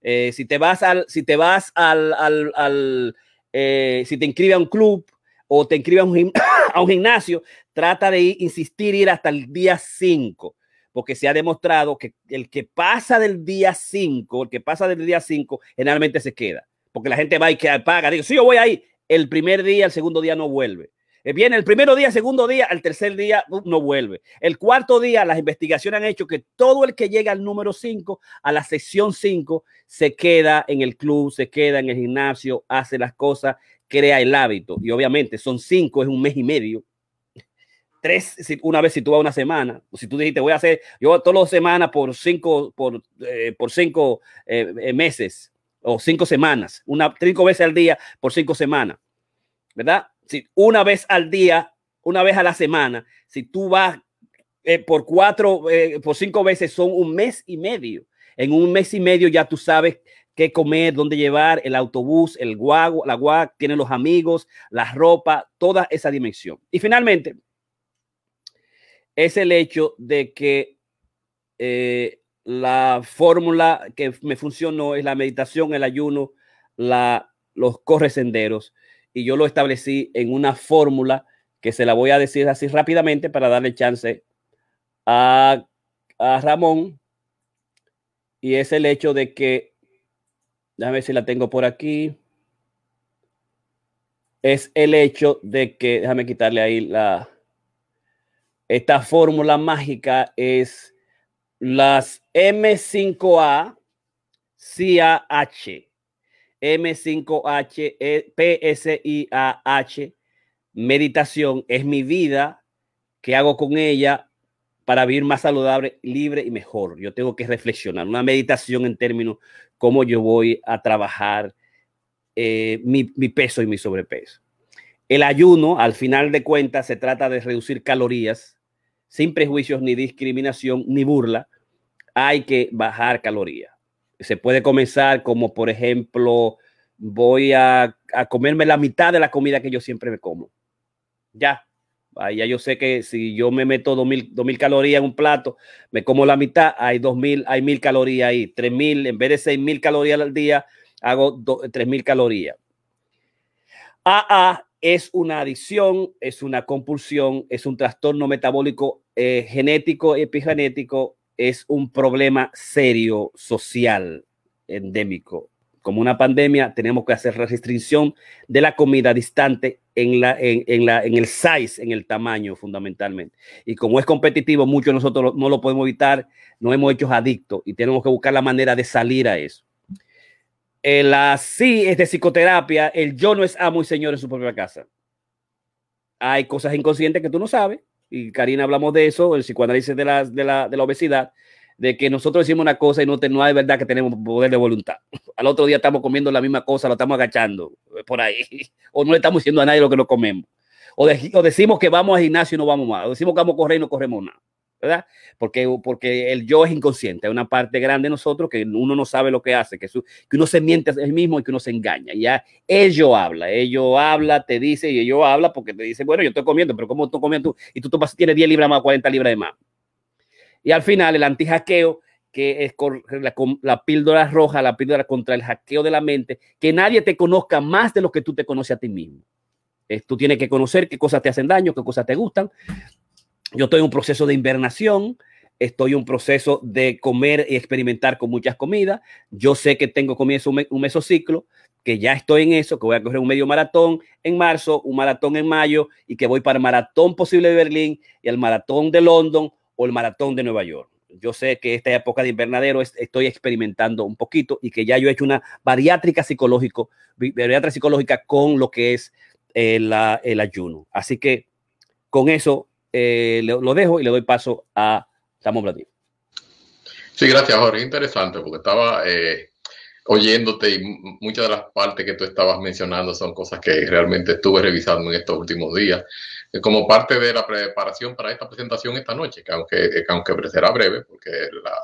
Eh, si te vas al, si te vas al, al, eh, si te inscribes a un club o te inscribes a un, gimnasio, trata de ir, insistir ir hasta el día 5, porque se ha demostrado que el que pasa del día 5, el que pasa del día 5, generalmente se queda, porque la gente va y que paga, digo, si yo voy ahí, el primer día, el segundo día no vuelve. Eh, viene el primero día, segundo día, el tercer día uh, no vuelve. El cuarto día, las investigaciones han hecho que todo el que llega al número 5, a la sección 5, se queda en el club, se queda en el gimnasio, hace las cosas, crea el hábito. Y obviamente son cinco, es un mes y medio. Tres, una vez si tú vas una semana, o si tú dijiste voy a hacer, yo todas las semanas por cinco, por, eh, por cinco eh, meses o cinco semanas, una, cinco veces al día por cinco semanas, ¿verdad? si una vez al día, una vez a la semana, si tú vas eh, por cuatro, por cinco veces, son un mes y medio. En un mes y medio ya tú sabes qué comer, dónde llevar, el autobús, el guagua, la guagua, tiene los amigos, la ropa, toda esa dimensión. Y finalmente, es el hecho de que eh, la fórmula que me funcionó es la meditación, el ayuno, la, los corresenderos y yo lo establecí en una fórmula que se la voy a decir así rápidamente para darle chance a, Ramón. Y es el hecho de que, déjame ver si la tengo por aquí. Es el hecho de que, déjame quitarle ahí la, esta fórmula mágica es las M5A CAH. M5H, e, PSIAH, meditación, es mi vida que hago con ella para vivir más saludable, libre y mejor. Yo tengo que reflexionar, una meditación en términos cómo yo voy a trabajar eh, mi, mi peso y mi sobrepeso. El ayuno, al final de cuentas, se trata de reducir calorías sin prejuicios ni discriminación ni burla. Hay que bajar calorías se puede comenzar como, por ejemplo, voy a, comerme la mitad de la comida que yo siempre me como. Ya, ya yo sé que si yo me meto 2000, 2000 calorías en un plato, me como la mitad, hay 2000, hay 1000 calorías ahí, 3000, en vez de 6000 calorías al día, hago 3000 calorías. AA es una adicción, es una compulsión, es un trastorno metabólico eh, genético, epigenético es un problema serio social endémico. Como una pandemia, tenemos que hacer restricción de la comida distante en, la, en, la, en el size, en el tamaño fundamentalmente. Y como es competitivo, muchos de nosotros no lo podemos evitar, nos hemos hecho adictos y tenemos que buscar la manera de salir a eso. El así es de psicoterapia, el yo no es amo y señor en su propia casa. Hay cosas inconscientes que tú no sabes, y Karina hablamos de eso, el psicoanálisis de la, de la, de la obesidad, de que nosotros decimos una cosa y no, no es verdad que tenemos poder de voluntad. Al otro día estamos comiendo la misma cosa, lo estamos agachando eh, por ahí, o no le estamos diciendo a nadie lo que no comemos. O, o decimos que vamos al gimnasio y no vamos más, o decimos que vamos a correr y no corremos nada. ¿Verdad? Porque, porque el yo es inconsciente, hay una parte grande de nosotros que uno no sabe lo que hace, que, uno se miente a sí mismo y que uno se engaña. Ya ello habla, ello habla, te dice y ello habla porque te dice, bueno, yo estoy comiendo, pero ¿cómo tú comiendo tú? Y tú, tienes 10 libras más, 40 libras de más. Y al final, el anti-hackeo, que es la, la píldora roja, la píldora contra el hackeo de la mente, que nadie te conozca más de lo que tú te conoces a ti mismo. Tú tienes que conocer qué cosas te hacen daño, qué cosas te gustan. Yo estoy en un proceso de invernación, estoy en un proceso de comer y experimentar con muchas comidas. Yo sé que tengo comienzo un, mesociclo, que ya estoy en eso, que voy a correr un medio maratón en marzo, un maratón en mayo y que voy para el maratón posible de Berlín y el maratón de London o el maratón de Nueva York. Yo sé que esta época de invernadero estoy experimentando un poquito y que ya yo he hecho una bariátrica psicológico, bariátrica psicológica con lo que es eh, el ayuno. Así que con eso eh, lo, dejo y le doy paso a Samuel Platino. Sí, gracias, Jorge. Interesante, porque estaba eh, oyéndote y muchas de las partes que tú estabas mencionando son cosas que realmente estuve revisando en estos últimos días como parte de la preparación para esta presentación esta noche, que aunque, aunque será breve, porque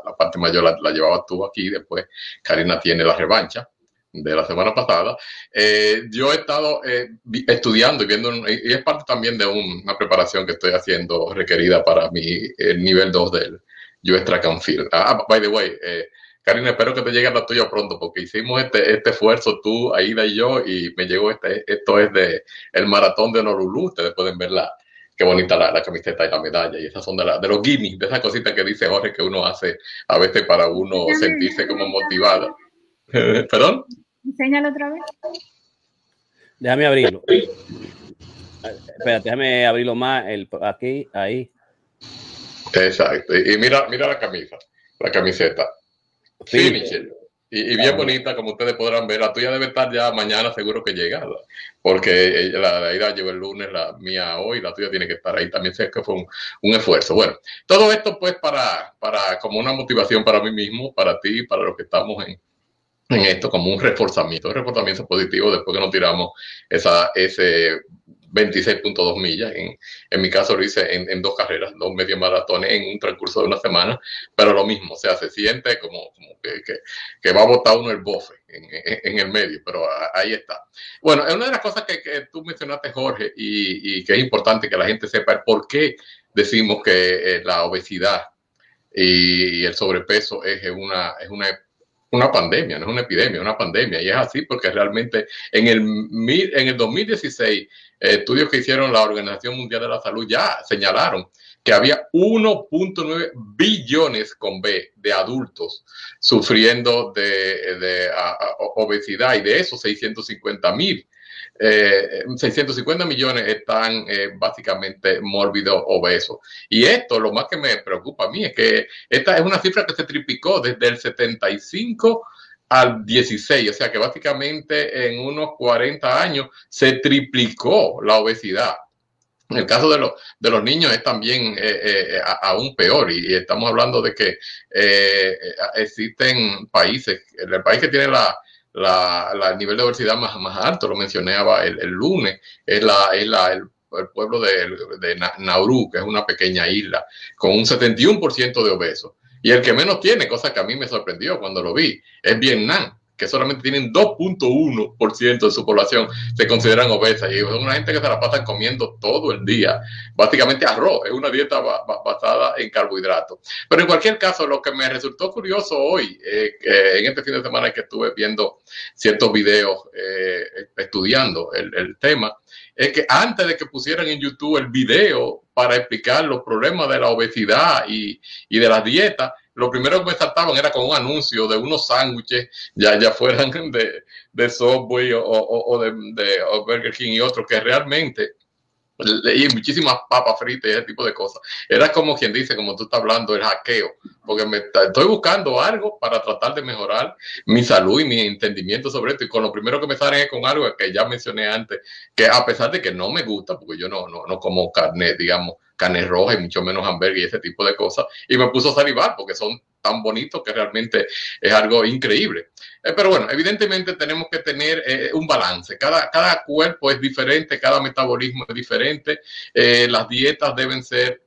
la, parte mayor la, la, llevabas tú aquí, después Karina tiene la revancha de la semana pasada, eh, yo he estado eh, estudiando y viendo, y es parte también de una preparación que estoy haciendo requerida para mi el nivel 2 del US Track and Field. Ah, by the way, eh, Karina, espero que te llegue la tuya pronto, porque hicimos este, este esfuerzo tú, Aida y yo, y me llegó este, esto es de el maratón de Honolulu, ustedes pueden ver la, qué bonita la, camiseta y la medalla, y esas son de, la, de los gimmicks, de esas cositas que dice Jorge que uno hace a veces para uno sentirse como motivado. ¿Perdón? Enséñalo otra vez. Déjame abrirlo. Espérate, déjame abrirlo más, el, aquí, ahí. Exacto, y mira, mira la camisa, la camiseta. Finisher. Y, bien bonita, como ustedes podrán ver, la tuya debe estar ya mañana, seguro que llega, porque la de Aida lleva el lunes, la mía hoy, la tuya tiene que estar ahí. También sé que fue un, esfuerzo. Bueno, todo esto pues para, para como una motivación para mí mismo, para ti, para los que estamos en, en esto, como un reforzamiento, un reforzamiento positivo después que nos tiramos esa, ese 26.2 millas. En, en, mi caso lo hice en, en dos carreras, dos medio maratones en un transcurso de una semana, pero lo mismo, o sea, se siente como, como que, que, va a botar uno el bofe en, en, el medio, pero ahí está. Bueno, es una de las cosas que, que tú mencionaste, Jorge, y, y, que es importante que la gente sepa el por qué decimos que eh, la obesidad y el sobrepeso es una, es una una pandemia, no es una epidemia, es una pandemia. Y es así porque realmente en el, en el 2016, estudios que hicieron la Organización Mundial de la Salud ya señalaron que había 1.9 billones con B de adultos sufriendo de, de obesidad y de esos 650 mil 650 eh, millones están eh, básicamente mórbidos obesos. Y esto, lo más que me preocupa a mí es que esta es una cifra que se triplicó desde el 75 al 16, o sea que básicamente en unos 40 años se triplicó la obesidad. En el caso de, los de los niños es también eh, aún peor y, estamos hablando de que existen países, el país que tiene la, la, el nivel de obesidad más, más alto, lo mencionaba el, el lunes, es, la, es la, el, pueblo de, de, Nauru, que es una pequeña isla, con un 71% de obesos. Y el que menos tiene, cosa que a mí me sorprendió cuando lo vi, es Vietnam, que solamente tienen 2.1% de su población se consideran obesas y es una gente que se la pasan comiendo todo el día, básicamente arroz, es una dieta basada en carbohidratos. Pero en cualquier caso, lo que me resultó curioso hoy, eh, en este fin de semana que estuve viendo ciertos videos eh, estudiando el, tema, es que antes de que pusieran en YouTube el video para explicar los problemas de la obesidad y, y de la dieta, lo primero que me saltaban era con un anuncio de unos sándwiches, ya, ya fueran de, de Subway o, o, de, Burger King y otros, que realmente y muchísimas papas fritas y ese tipo de cosas. Era como quien dice, como tú estás hablando, el hackeo, porque me estoy buscando algo para tratar de mejorar mi salud y mi entendimiento sobre esto. Y con lo primero que me salen es con algo que ya mencioné antes, que a pesar de que no me gusta, porque yo no, no, no como carne, digamos, carne roja y mucho menos hamburgues y ese tipo de cosas, y me puso a salivar porque son tan bonitos que realmente es algo increíble. Eh, pero bueno, evidentemente tenemos que tener eh, un balance. Cada, cada cuerpo es diferente, cada metabolismo es diferente. Eh, las dietas deben ser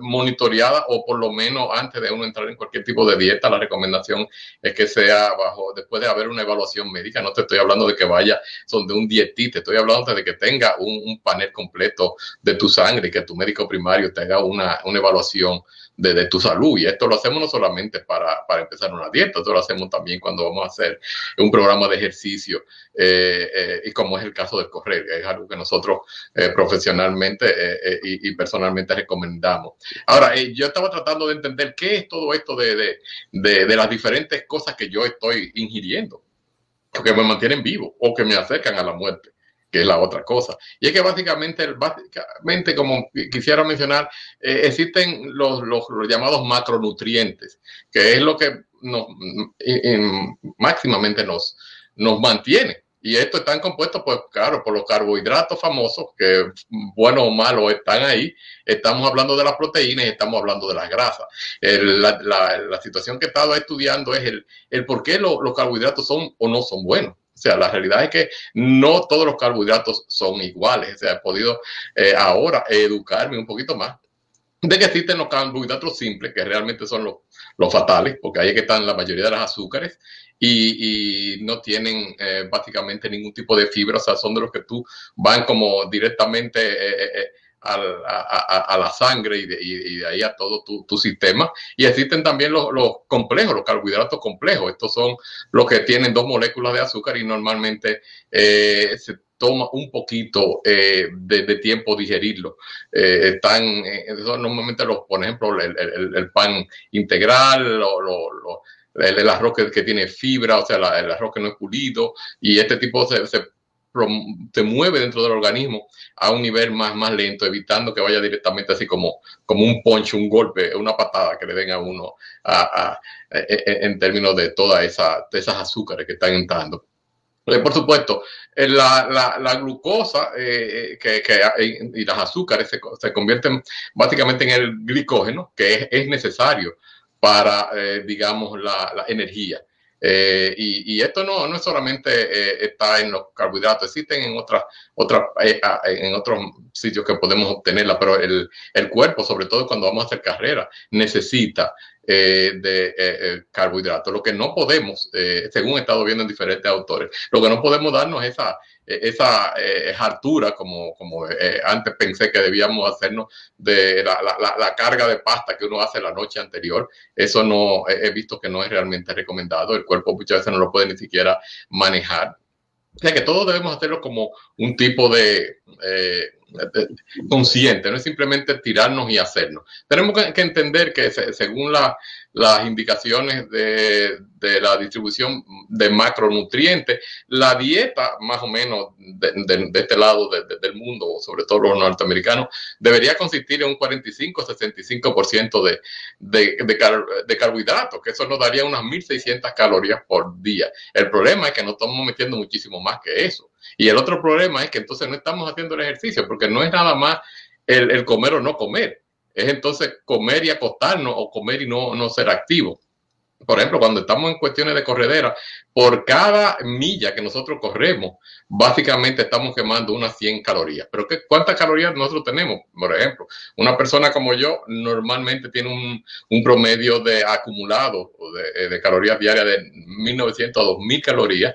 monitoreadas o por lo menos antes de uno entrar en cualquier tipo de dieta, la recomendación es que sea bajo, después de haber una evaluación médica. No te estoy hablando de que vaya son de un dietista, estoy hablando de que tenga un, panel completo de tu sangre y que tu médico primario te haga una, una evaluación de, tu salud. Y esto lo hacemos no solamente para, empezar una dieta, esto lo hacemos también cuando vamos a hacer un programa de ejercicio, eh, eh, y como es el caso del correr, es algo que nosotros eh, profesionalmente y, personalmente recomendamos. Ahora, yo estaba tratando de entender qué es todo esto de, de las diferentes cosas que yo estoy ingiriendo, que me mantienen vivo o que me acercan a la muerte que es la otra cosa. Y es que básicamente, básicamente como quisiera mencionar, eh, existen los, los, llamados macronutrientes, que es lo que nos, máximamente nos, nos mantiene. Y esto están compuestos, pues claro, por los carbohidratos famosos, que bueno o malo están ahí. Estamos hablando de las proteínas y estamos hablando de las grasas. la, la, situación que he estado estudiando es el, el por qué los carbohidratos son o no son buenos. O sea, la realidad es que no todos los carbohidratos son iguales. O sea, he podido eh, ahora educarme un poquito más de que existen los carbohidratos simples, que realmente son los, los fatales, porque ahí es que están la mayoría de los azúcares y, no tienen eh, básicamente ningún tipo de fibra, o sea, son de los que tú van como directamente eh, a, la sangre y de, ahí a todo tu, sistema. Y existen también los, complejos, los carbohidratos complejos. Estos son los que tienen dos moléculas de azúcar y normalmente eh, se toma un poquito eh, de, tiempo digerirlo. Eh, están, normalmente los, por ejemplo, el, pan integral, el, arroz que, tiene fibra, o sea, el arroz que no es pulido, y este tipo se, se se mueve dentro del organismo a un nivel más, más lento, evitando que vaya directamente así como, como un poncho, un golpe, una patada que le den a uno e, e, en términos de todas esa, esas azúcares que están entrando. Eh, por supuesto, eh, la, la, glucosa eh, que, y las azúcares se, se, convierten básicamente en el glicógeno, que es, es necesario para, digamos, la energía. Eh, y, esto no, no solamente eh, está en los carbohidratos, existen en otras, otras eh, en otros sitios que podemos obtenerla, pero el, el, cuerpo, sobre todo cuando vamos a hacer carrera, necesita de carbohidratos. Lo que no podemos, según he estado viendo en diferentes autores, lo que no podemos darnos es esa esa eh, hartura, como, como eh, antes pensé que debíamos hacernos, de la, la, la, carga de pasta que uno hace la noche anterior. Eso no he visto que no es realmente recomendado. El cuerpo muchas veces no lo puede ni siquiera manejar. O sea que todos debemos hacerlo como un tipo de, eh, consciente, no es simplemente tirarnos y hacernos. Tenemos que, entender que según la, las indicaciones de, la distribución de macronutrientes, la dieta más o menos de, de este lado del mundo, sobre todo los norteamericanos, debería consistir en un 45-65% de, de, de, carbohidratos, que eso nos daría unas 1.600 calorías por día. El problema es que nos estamos metiendo muchísimo más que eso. Y el otro problema es que entonces no estamos haciendo el ejercicio, porque no es nada más el, comer o no comer es entonces comer y acostarnos o comer y no, no ser activo. Por ejemplo, cuando estamos en cuestiones de corredera, por cada milla que nosotros corremos, básicamente estamos quemando unas 100 calorías. Pero ¿qué, ¿cuántas calorías nosotros tenemos? Por ejemplo, una persona como yo normalmente tiene un, un promedio de acumulado de, de, calorías diarias de 1900 a 2000 calorías.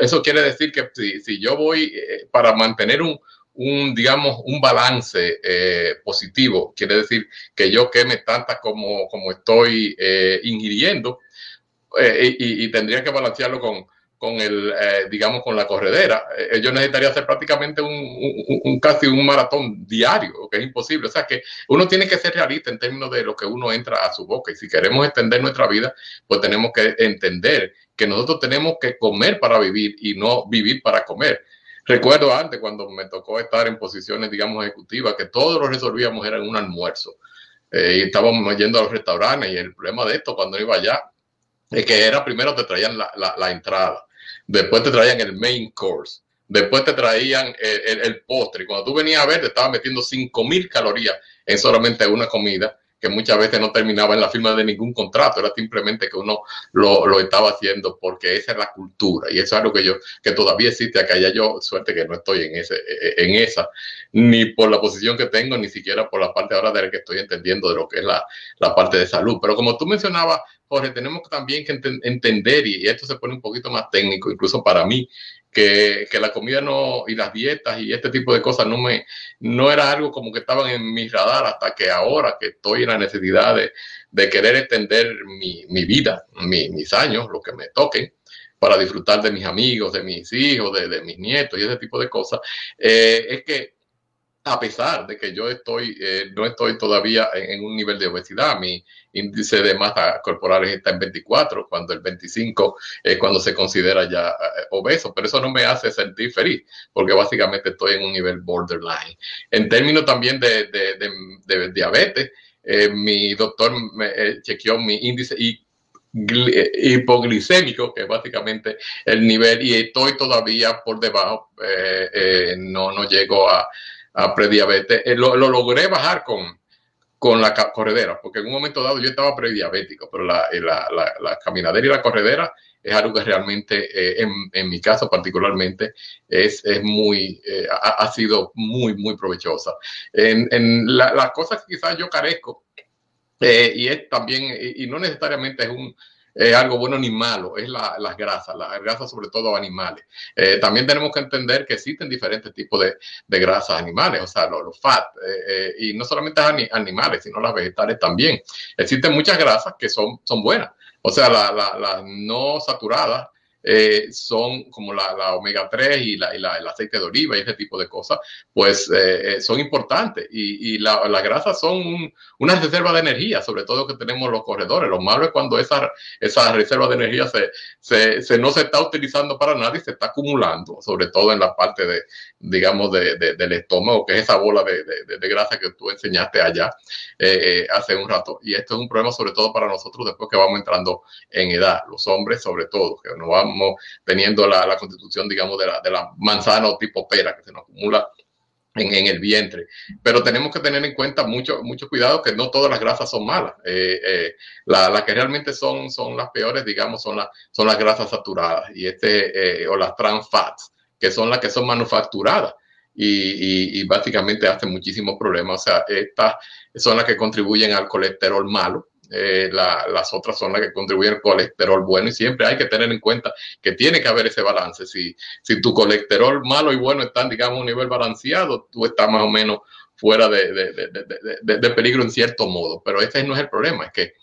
Eso quiere decir que si, si yo voy eh, para mantener un, un, digamos, un balance eh, positivo. Quiere decir que yo queme tantas como, como estoy eh, ingiriendo eh, y, tendría que balancearlo con, con el, eh, digamos, con la corredera. Eh, yo necesitaría hacer prácticamente un, casi un maratón diario, que es imposible. O sea que uno tiene que ser realista en términos de lo que uno entra a su boca. Y si queremos extender nuestra vida, pues tenemos que entender que nosotros tenemos que comer para vivir y no vivir para comer. Recuerdo antes cuando me tocó estar en posiciones, digamos, ejecutivas, que todo lo resolvíamos era en un almuerzo. Eh, y estábamos yendo a los restaurantes y el problema de esto cuando iba allá es que era primero te traían la, la entrada después te traían el main course, después te traían el, postre. Y cuando tú venías a ver, te estaba metiendo 5000 calorías en solamente una comida, que muchas veces no terminaba en la firma de ningún contrato, era simplemente que uno lo, estaba haciendo porque esa es la cultura. Y eso es algo que yo, que todavía existe acá, ya yo suerte que no estoy en, ese, en esa, ni por la posición que tengo, ni siquiera por la parte ahora de la que estoy entendiendo de lo que es la, la parte de salud. Pero como tú mencionabas, Jorge, tenemos también que entender, y esto se pone un poquito más técnico, incluso para mí, que, que, la comida no y las dietas y este tipo de cosas no me no era algo como que estaban en mi radar hasta que ahora que estoy en la necesidad de, de querer extender mi, mi vida, mis años, lo que me toquen para disfrutar de mis amigos, de mis hijos, de, mis nietos y ese tipo de cosas, eh, es que a pesar de que yo estoy, eh, no estoy todavía en, un nivel de obesidad, mi índice de masa corporal está en 24, cuando el 25 es cuando se considera ya eh, obeso, pero eso no me hace sentir feliz, porque básicamente estoy en un nivel borderline. En términos también de, de, diabetes, eh, mi doctor me chequeó mi índice y hipoglicémico, que es básicamente el nivel, y estoy todavía por debajo, no, no llego a, a prediabetes. Eh, lo, logré bajar con, con la corredera, porque en un momento dado yo estaba prediabético, pero la, eh, la, la, caminadera y la corredera es algo que realmente, eh, en, en, mi caso particularmente, es, es muy, ha, ha, sido muy, muy provechosa. En, en las cosas que quizás yo carezco, y es también, y no necesariamente es un, es algo bueno ni malo, es la, las grasas, las grasas sobre todo animales. Eh, también tenemos que entender que existen diferentes tipos de, de grasas animales, o sea, los, fat, eh, eh, y no solamente animales, sino las vegetales también. Existen muchas grasas que son, son buenas, o sea, las la, no saturadas eh, son como la, omega 3 y, la, el aceite de oliva y ese tipo de cosas, pues eh, eh, son importantes. Y, las grasas son una reserva de energía, sobre todo que tenemos los corredores. Lo malo es cuando esa, esa reserva de energía se, se, no se está utilizando para nada y se está acumulando, sobre todo en la parte de, digamos, de, del estómago, que es esa bola de, de grasa que tú enseñaste allá hace un rato. Y esto es un problema sobre todo para nosotros después que vamos entrando en edad, los hombres sobre todo, que no vamos teniendo la, constitución, digamos, de la, manzana o tipo pera que se nos acumula en, el vientre. Pero tenemos que tener en cuenta mucho, mucho cuidado que no todas las grasas son malas. Eh, eh, las que realmente son, son las peores, digamos, son, las son las grasas saturadas y este, eh, o las trans fats, que son las que son manufacturadas. Y, y, básicamente hacen muchísimos problemas. O sea, estas son las que contribuyen al colesterol malo, eh, las otras son las que contribuyen al colesterol bueno y siempre hay que tener en cuenta que tiene que haber ese balance. Si, si tu colesterol malo y bueno están, digamos, a un nivel balanceado, tú estás más o menos fuera de, de, de, peligro en cierto modo. Pero ese no es el problema, es que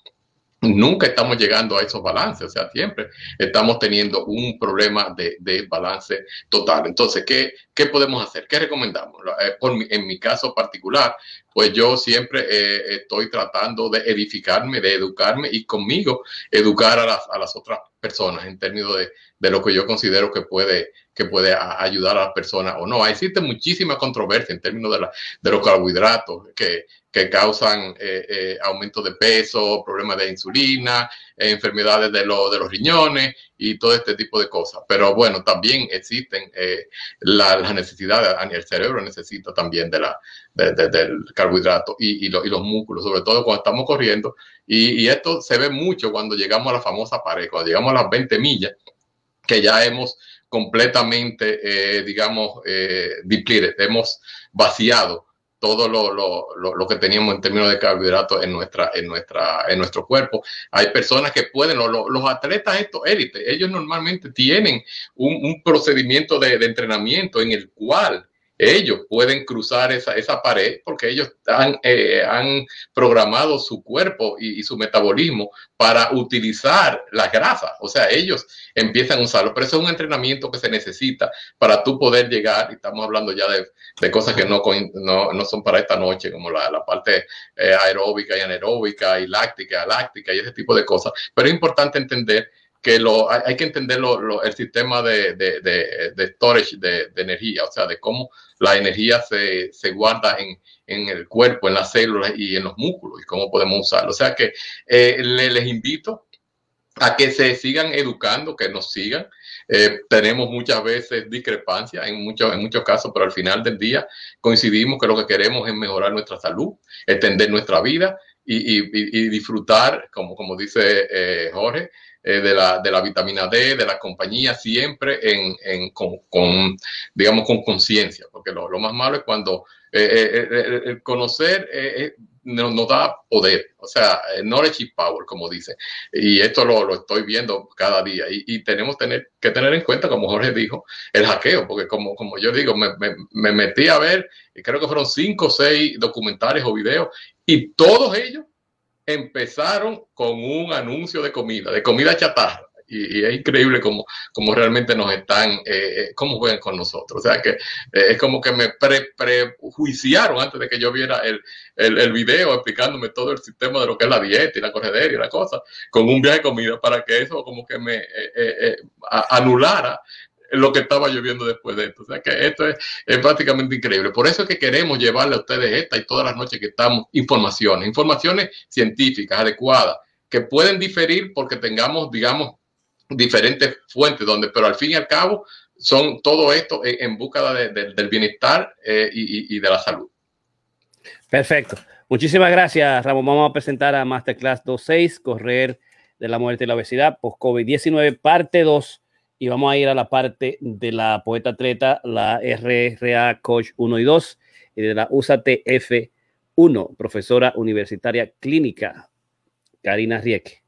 nunca estamos llegando a esos balances, o sea, siempre estamos teniendo un problema de, de balance total. Entonces, ¿qué, ¿qué, podemos hacer? ¿Qué recomendamos? Eh, por en mi caso particular, pues yo siempre eh, estoy tratando de edificarme, de educarme y conmigo educar a las, a las otras personas en términos de, de, lo que yo considero que puede, que puede ayudar a las personas o no. Existe muchísima controversia en términos de, de los carbohidratos que, que causan eh, eh, aumento de peso, problemas de insulina, enfermedades de, lo, de los riñones y todo este tipo de cosas. Pero bueno, también existen eh, las necesidades, el cerebro necesita también de la, del carbohidrato y, y, los músculos, sobre todo cuando estamos corriendo. Y, y, esto se ve mucho cuando llegamos a la famosa pared, cuando llegamos a las 20 millas, que ya hemos completamente, digamos, depleted, hemos vaciado todo lo, lo, lo, que teníamos en términos de carbohidratos en, nuestra, en, nuestra, en nuestro cuerpo. Hay personas que pueden, los atletas estos élites, ellos normalmente tienen un, un procedimiento de, de, entrenamiento en el cual ellos pueden cruzar esa, esa pared porque ellos han, eh, han programado su cuerpo y, su metabolismo para utilizar las grasas. O sea, ellos empiezan a usarlo, pero eso es un entrenamiento que se necesita para tú poder llegar, y estamos hablando ya de, de cosas que no, no, no, son para esta noche, como la, la parte eh, aeróbica y anaeróbica y láctica, láctica y ese tipo de cosas, pero es importante entender que lo, hay, que entender el sistema de, de, de, storage de, energía, o sea, de cómo la energía se, se guarda en, en, el cuerpo, en las células y en los músculos y cómo podemos usarlo. O sea que eh, les invito a que se sigan educando, que nos sigan. Eh, tenemos muchas veces discrepancias en muchos, en muchos casos, pero al final del día coincidimos que lo que queremos es mejorar nuestra salud, extender nuestra vida y, y, disfrutar, como, como dice eh, Jorge, eh, de, la, de, la, vitamina D, de la compañía, siempre en, en con, con, digamos, con conciencia, porque lo, lo, más malo es cuando eh, eh, el conocer nos, nos, da poder, o sea, knowledge is power, como dice, y esto lo, lo estoy viendo cada día, y, y, tenemos tener, que tener en cuenta, como Jorge dijo, el hackeo, porque como, como yo digo, me, me, me metí a ver, creo que fueron cinco o seis documentales o videos, y todos ellos empezaron con un anuncio de comida, de comida chatarra. Y, es increíble como, como realmente nos están, eh, eh, cómo juegan con nosotros. O sea que eh, es como que me prejuiciaron antes de que yo viera el, el, video explicándome todo el sistema de lo que es la dieta y la correderia y la cosa, con un viaje de comida para que eso como que me anulara lo que estaba lloviendo después de esto. O sea que esto es, prácticamente increíble. Por eso es que queremos llevarle a ustedes esta y todas las noches que estamos informaciones, informaciones científicas adecuadas, que pueden diferir porque tengamos, digamos, diferentes fuentes, donde, pero al fin y al cabo son todo esto en, en de, del bienestar eh, y, y de la salud. Perfecto. Muchísimas gracias, Ramón. Vamos a presentar a Masterclass 2.6, Correr de la Muerte y la Obesidad, post-COVID-19, parte 2 y vamos a ir a la parte de la poeta atleta, la RRA Coach 1 y 2, y de la USATF 1, profesora universitaria clínica, Karina Rieke.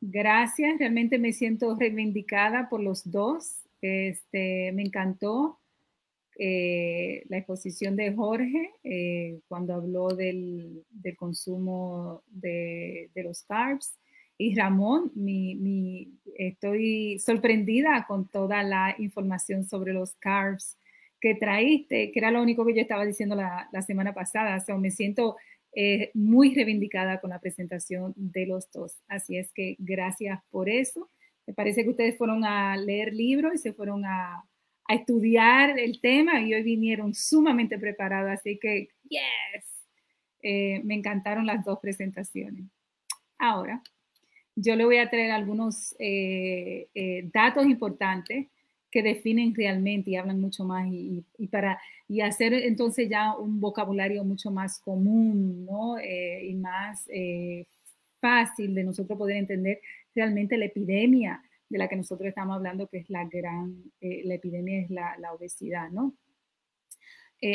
Gracias, realmente me siento reivindicada por los dos. Este, me encantó eh, la exposición de Jorge eh, cuando habló del, del consumo de, de los carbs y Ramón, mi, mi, estoy sorprendida con toda la información sobre los carbs que traíste, que era lo único que yo estaba diciendo la, la semana pasada. O me siento eh, muy reivindicada con la presentación de los dos. Así es que gracias por eso. Me parece que ustedes fueron a leer libros y se fueron a, a estudiar el tema y hoy vinieron sumamente preparados. Así que, yes, eh, me encantaron las dos presentaciones. Ahora, yo le voy a traer algunos eh, eh, datos importantes que definen realmente y hablan mucho más y, para y hacer entonces ya un vocabulario mucho más común ¿no? Eh, y más fácil de nosotros poder entender realmente la epidemia de la que nosotros estamos hablando, que es la gran, la epidemia es la, la obesidad, ¿no?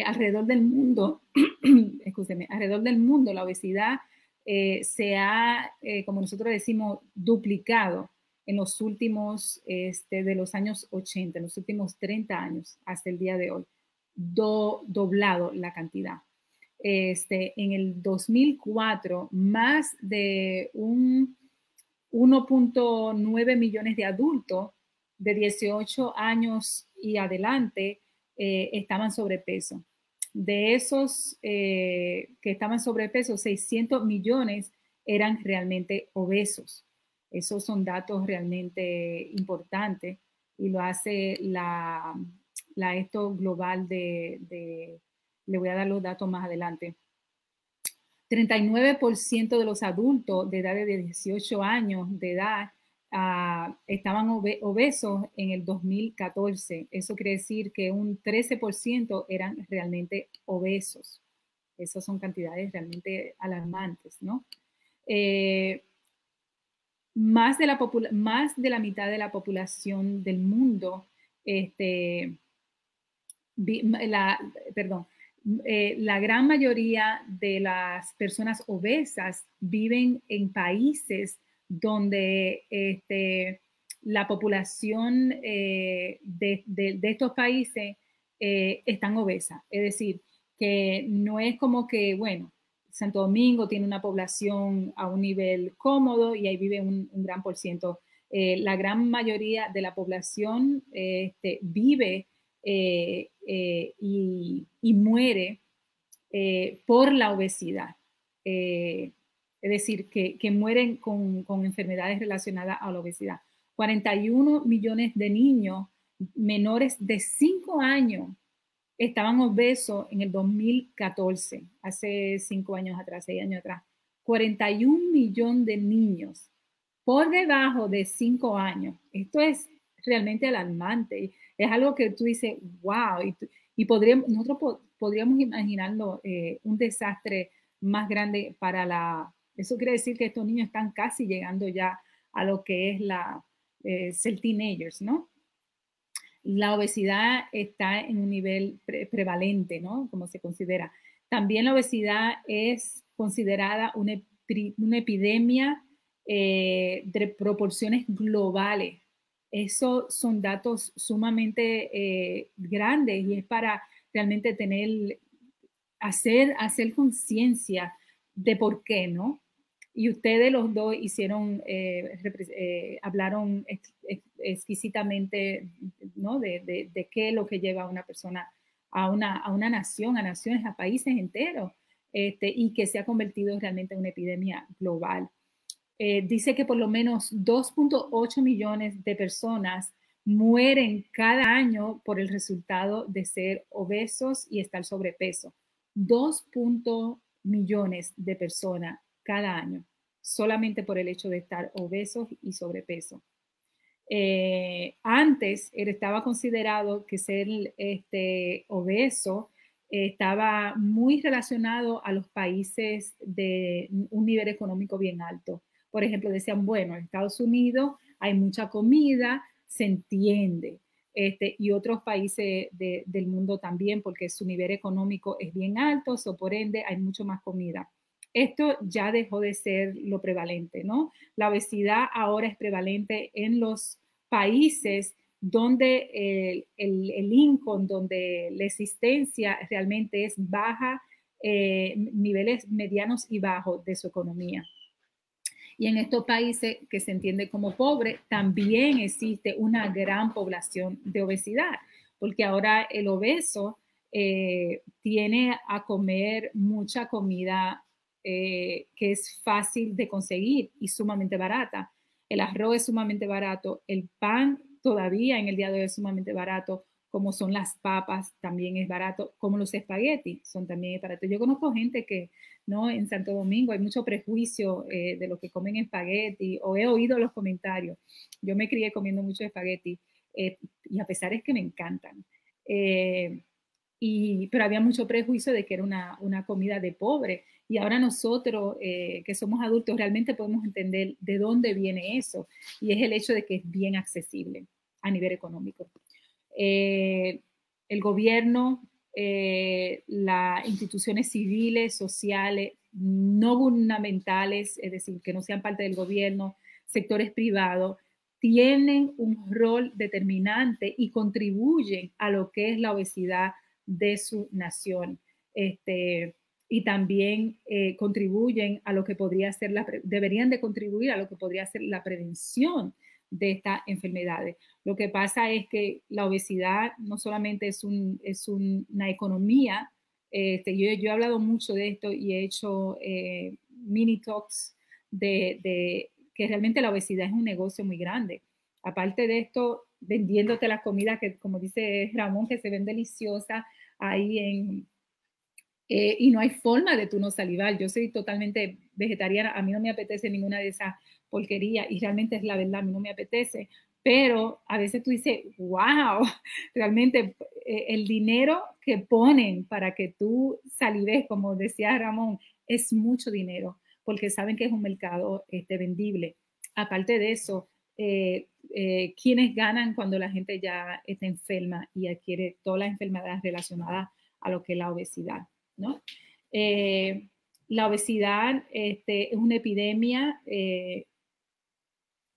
alrededor del mundo, alrededor del mundo la obesidad eh, se ha, eh, como nosotros decimos, duplicado en los últimos, este, de los años 80, en los últimos 30 años hasta el día de hoy, do, doblado la cantidad. Este, en el 2004, más de un 1.9 millones de adultos de 18 años y adelante eh, estaban sobrepeso. De esos eh, que estaban sobrepeso, 600 millones eran realmente obesos. Esos son datos realmente importantes y lo hace la, la esto global de, le voy a dar los datos más adelante. 39% de los adultos de edad de 18 años de edad uh, estaban obesos en el 2014. Eso quiere decir que un 13% eran realmente obesos. Esas son cantidades realmente alarmantes, ¿no? Eh, más, de la más de la mitad de la población del mundo, este, la, perdón, eh, la gran mayoría de las personas obesas viven en países donde este, la población eh, de, estos países están obesas. Es decir, que no es como que, bueno, Santo Domingo tiene una población a un nivel cómodo y ahí vive un, gran por ciento. Eh, la gran mayoría de la población este, vive eh, eh, y, muere por la obesidad. Es decir, que, mueren con, con, enfermedades relacionadas a la obesidad. 41 millones de niños menores de 5 años estaban obesos en el 2014, hace cinco años atrás, seis años atrás. 41 millones de niños por debajo de cinco años. Esto es realmente alarmante. Es algo que tú dices, wow, y, podríamos, nosotros podríamos imaginarlo eh, un desastre más grande para la... Eso quiere decir que estos niños están casi llegando ya a lo que es la eh, teenagers, ¿no? la obesidad está en un nivel prevalente, ¿no? Como se considera. También la obesidad es considerada una, epidemia eh, de proporciones globales. Esos son datos sumamente eh, grandes y es para realmente tener, hacer, hacer conciencia de por qué, ¿no? Y ustedes los dos hicieron, eh, eh, hablaron exquisitamente ¿no? de, de, qué es lo que lleva a una persona a una, a una nación, a naciones, a países enteros, este, y que se ha convertido realmente en una epidemia global. Eh, dice que por lo menos 2.8 millones de personas mueren cada año por el resultado de ser obesos y estar sobrepeso. 2. millones de personas cada año, solamente por el hecho de estar obesos y sobrepeso. Eh, antes estaba considerado que ser este, obeso estaba muy relacionado a los países de un nivel económico bien alto. Por ejemplo, decían, bueno, en Estados Unidos hay mucha comida, se entiende. Este, y otros países del mundo también, porque su nivel económico es bien alto, so por ende hay mucho más comida esto ya dejó de ser lo prevalente, ¿no? La obesidad ahora es prevalente en los países donde el, el, income, donde la existencia realmente es baja, eh, niveles medianos y bajos de su economía. Y en estos países que se entiende como pobre, también existe una gran población de obesidad, porque ahora el obeso eh, tiene a comer mucha comida eh, que es fácil de conseguir y sumamente barata. El arroz es sumamente barato, el pan todavía en el día de hoy es sumamente barato, como son las papas, también es barato, como los espaguetis son también baratos. Yo conozco gente que, ¿no? En Santo Domingo hay mucho prejuicio eh, de lo que comen espagueti, o he oído los comentarios. Yo me crié comiendo mucho espagueti, eh, y a pesar es que me encantan. Y, pero había mucho prejuicio de que era una, una comida de pobre. Y ahora nosotros eh, que somos adultos realmente podemos entender de dónde viene eso. Y es el hecho de que es bien accesible a nivel económico. Eh, el gobierno, eh, las instituciones civiles, sociales, no gubernamentales, es decir, que no sean parte del gobierno, sectores privados, tienen un rol determinante y contribuyen a lo que es la obesidad de su nación. Este, y también eh, contribuyen a lo que podría ser la, deberían de contribuir a lo que podría ser la prevención de estas enfermedades. Lo que pasa es que la obesidad no solamente es, un, es una economía, este, yo, he hablado mucho de esto y he hecho eh, mini talks de, que realmente la obesidad es un negocio muy grande. Aparte de esto, vendiéndote la comida que, como dice Ramón, que se ven deliciosa ahí en, eh, y no hay forma de tú no salivar. Yo soy totalmente vegetariana, a mí no me apetece ninguna de esas porquerías y realmente es la verdad, a mí no me apetece. Pero a veces tú dices, wow, realmente eh, el dinero que ponen para que tú salives, como decía Ramón, es mucho dinero, porque saben que es un mercado este, vendible. Aparte de eso, eh, quienes ganan cuando la gente ya está enferma y adquiere todas las enfermedades relacionadas a lo que es la obesidad. ¿no? Eh, la obesidad este, es una epidemia eh,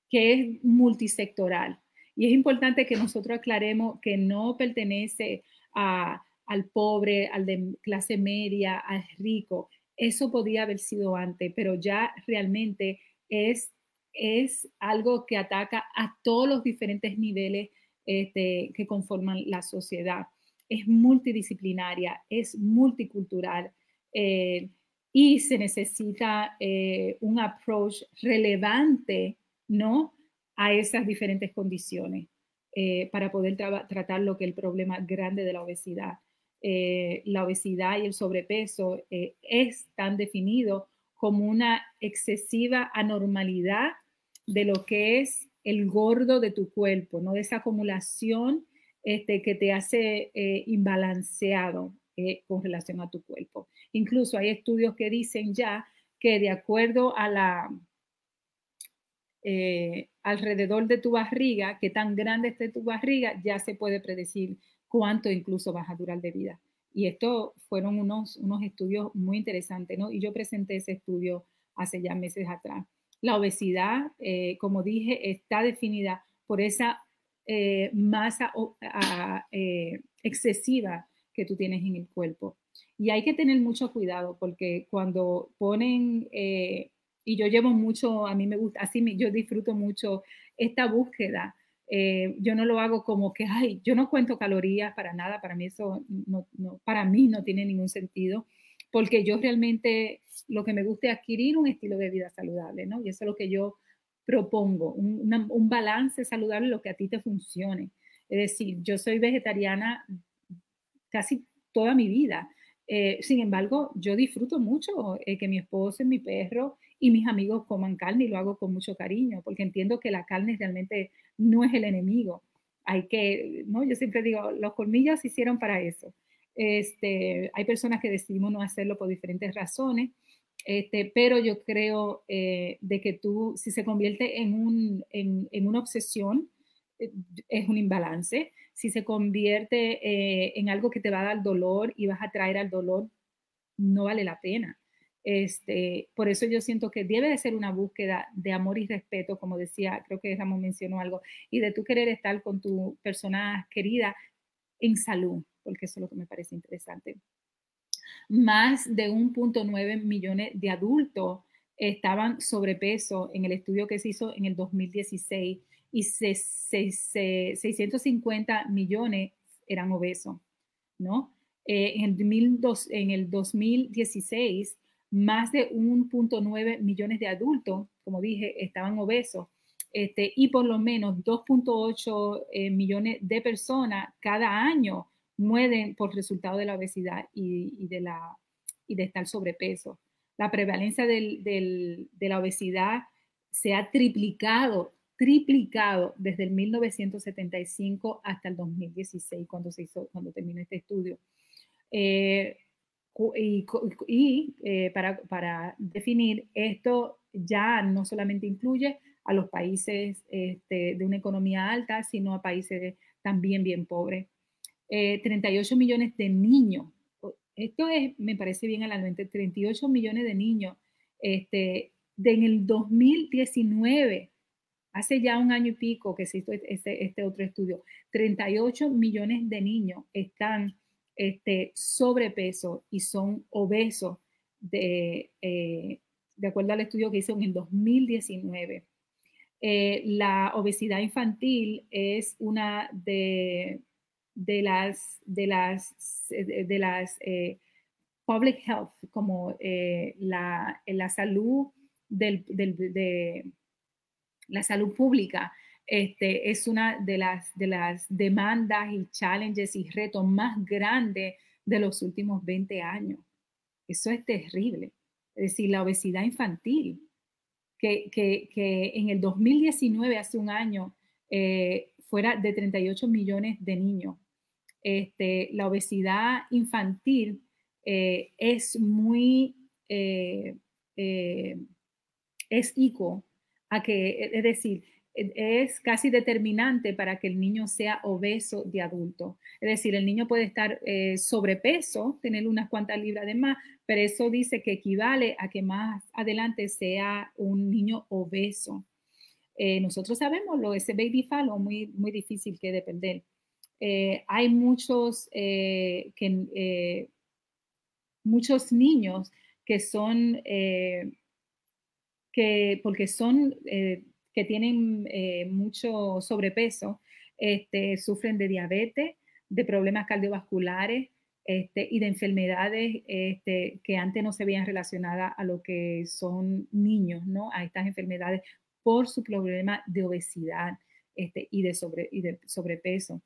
que es multisectoral y es importante que nosotros aclaremos que no pertenece al pobre, al de clase media, al rico. Eso podía haber sido antes, pero ya realmente es, es algo que ataca a todos los diferentes niveles este, que conforman la sociedad. Es multidisciplinaria, es multicultural eh, y se necesita eh, un approach relevante, ¿no? A esas diferentes condiciones eh, para poder tratar lo que es el problema grande de la obesidad. la obesidad y el sobrepeso es tan definido como una excesiva anormalidad de lo que es el gordo de tu cuerpo, ¿no? De esa acumulación este, que te hace eh, imbalanceado eh, con relación a tu cuerpo. Incluso hay estudios que dicen ya que de acuerdo a la eh, alrededor de tu barriga, que tan grande esté tu barriga, ya se puede predecir cuánto incluso vas a durar de vida. Y esto fueron unos, unos estudios muy interesantes, ¿no? Y yo presenté ese estudio hace ya meses atrás. La obesidad, eh, como dije, está definida por esa eh, masa eh, excesiva que tú tienes en el cuerpo. Y hay que tener mucho cuidado porque cuando ponen, y yo llevo mucho, a mí me gusta, así yo disfruto mucho esta búsqueda. yo no lo hago como que, ay, yo no cuento calorías para nada, para mí eso no, para mí no tiene ningún sentido porque yo realmente lo que me gusta es adquirir un estilo de vida saludable, ¿no? Y eso es lo que yo propongo, un, balance saludable, lo que a ti te funcione. Es decir, yo soy vegetariana casi toda mi vida. Eh, sin embargo, yo disfruto mucho eh, que mi esposo, mi perro y mis amigos coman carne y lo hago con mucho cariño, porque entiendo que la carne realmente no es el enemigo. Hay que, ¿no? Yo siempre digo, los colmillos se hicieron para eso. Este, hay personas que decidimos no hacerlo por diferentes razones, este, pero yo creo eh, de que tú, si se convierte en, un, en, en una obsesión, eh, es un imbalance. Si se convierte eh, en algo que te va a dar dolor y vas a traer al dolor, no vale la pena. Este, por eso yo siento que debe de ser una búsqueda de amor y respeto, como decía, creo que Ramón mencionó algo, y de tú querer estar con tu persona querida en salud, porque eso es lo que me parece interesante. Más de 1.9 millones de adultos estaban sobrepeso en el estudio que se hizo en el 2016 y 650 millones eran obesos, ¿no? Eh, en, el 2016, más de 1.9 millones de adultos, como dije, estaban obesos. Este, y por lo menos 2.8 eh, millones de personas cada año mueren por resultado de la obesidad y, de, la, y de estar sobrepeso. La prevalencia de la obesidad se ha triplicado, triplicado desde el 1975 hasta el 2016, cuando se hizo, cuando terminó este estudio. Eh, y, eh, para, definir, esto ya no solamente incluye a los países este, de una economía alta, sino a países también bien pobres. 38 eh, millones de niños. Esto es, me parece bien a la mente, 38 millones de niños. Este, de en el 2019, hace ya un año y pico que se hizo este, este otro estudio, 38 millones de niños están este, sobrepeso y son obesos de, eh, de acuerdo al estudio que hizo en el 2019. Eh, la obesidad infantil es una de de las, de las, de las eh, public health, como eh, la, la, salud del, de la salud pública, este, es una de las, de las demandas y challenges y retos más grandes de los últimos 20 años. Eso es terrible. Es decir, la obesidad infantil, que, que, que en el 2019, hace un año, eh, fuera de 38 millones de niños este, la obesidad infantil eh, es muy, eh, eh, es ico a que, es decir, es casi determinante para que el niño sea obeso de adulto. Es decir, el niño puede estar sobrepeso, tener unas cuantas libras de más, pero eso dice que equivale a que más adelante sea un niño obeso. nosotros sabemos lo ese baby fallo muy, muy difícil que depender. Hay muchos, que, muchos niños que son, que porque son, que tienen mucho sobrepeso, este, sufren de diabetes, de problemas cardiovasculares este, y de enfermedades este, que antes no se veían relacionadas a lo que son niños, ¿no? A estas enfermedades por su problema de obesidad este, y, de sobre, y de sobrepeso.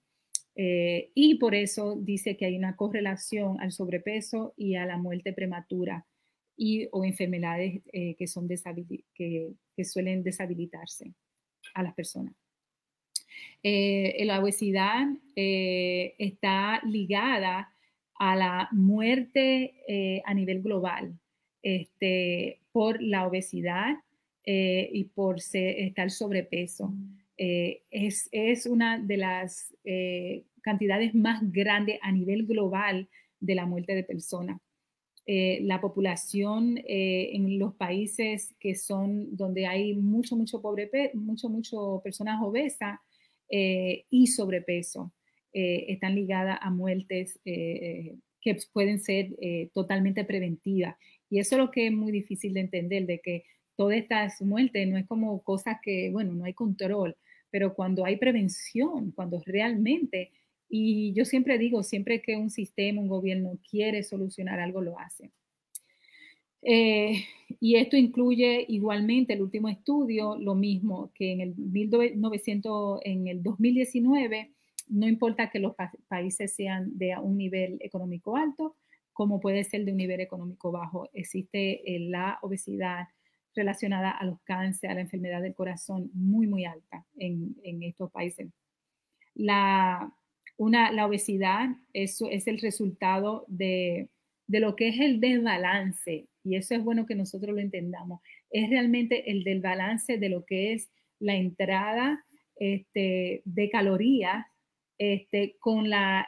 Eh, y por eso dice que hay una correlación al sobrepeso y a la muerte prematura y o enfermedades eh, que, son que, suelen deshabilitarse a las personas. Eh, la obesidad eh, está ligada a la muerte a nivel global este, por la obesidad y por estar sobrepeso. Mm. Es, es, una de las cantidades más grandes a nivel global de la muerte de personas. la población en los países que son donde hay mucho, mucho pobre, mucho, mucho personas obesas, eh, y sobrepeso eh, están ligadas a muertes eh, que pueden ser totalmente preventivas. Y eso es lo que es muy difícil de entender, de que todas estas muertes no es como cosas que, bueno, no hay control, pero cuando hay prevención, cuando realmente, y yo siempre digo, siempre que un sistema, un gobierno quiere solucionar algo, lo hace. Eh, y esto incluye igualmente el último estudio, lo mismo que en el, 1900, en el 2019, no importa que los países sean de un nivel económico alto, como puede ser de un nivel económico bajo, existe eh, la obesidad relacionada a los cánceres, a la enfermedad del corazón muy, muy alta en, en estos países. La, una, la obesidad eso es el resultado de, de lo que es el desbalance y eso es bueno que nosotros lo entendamos, es realmente el del balance de lo que es la entrada este, de calorías este, con la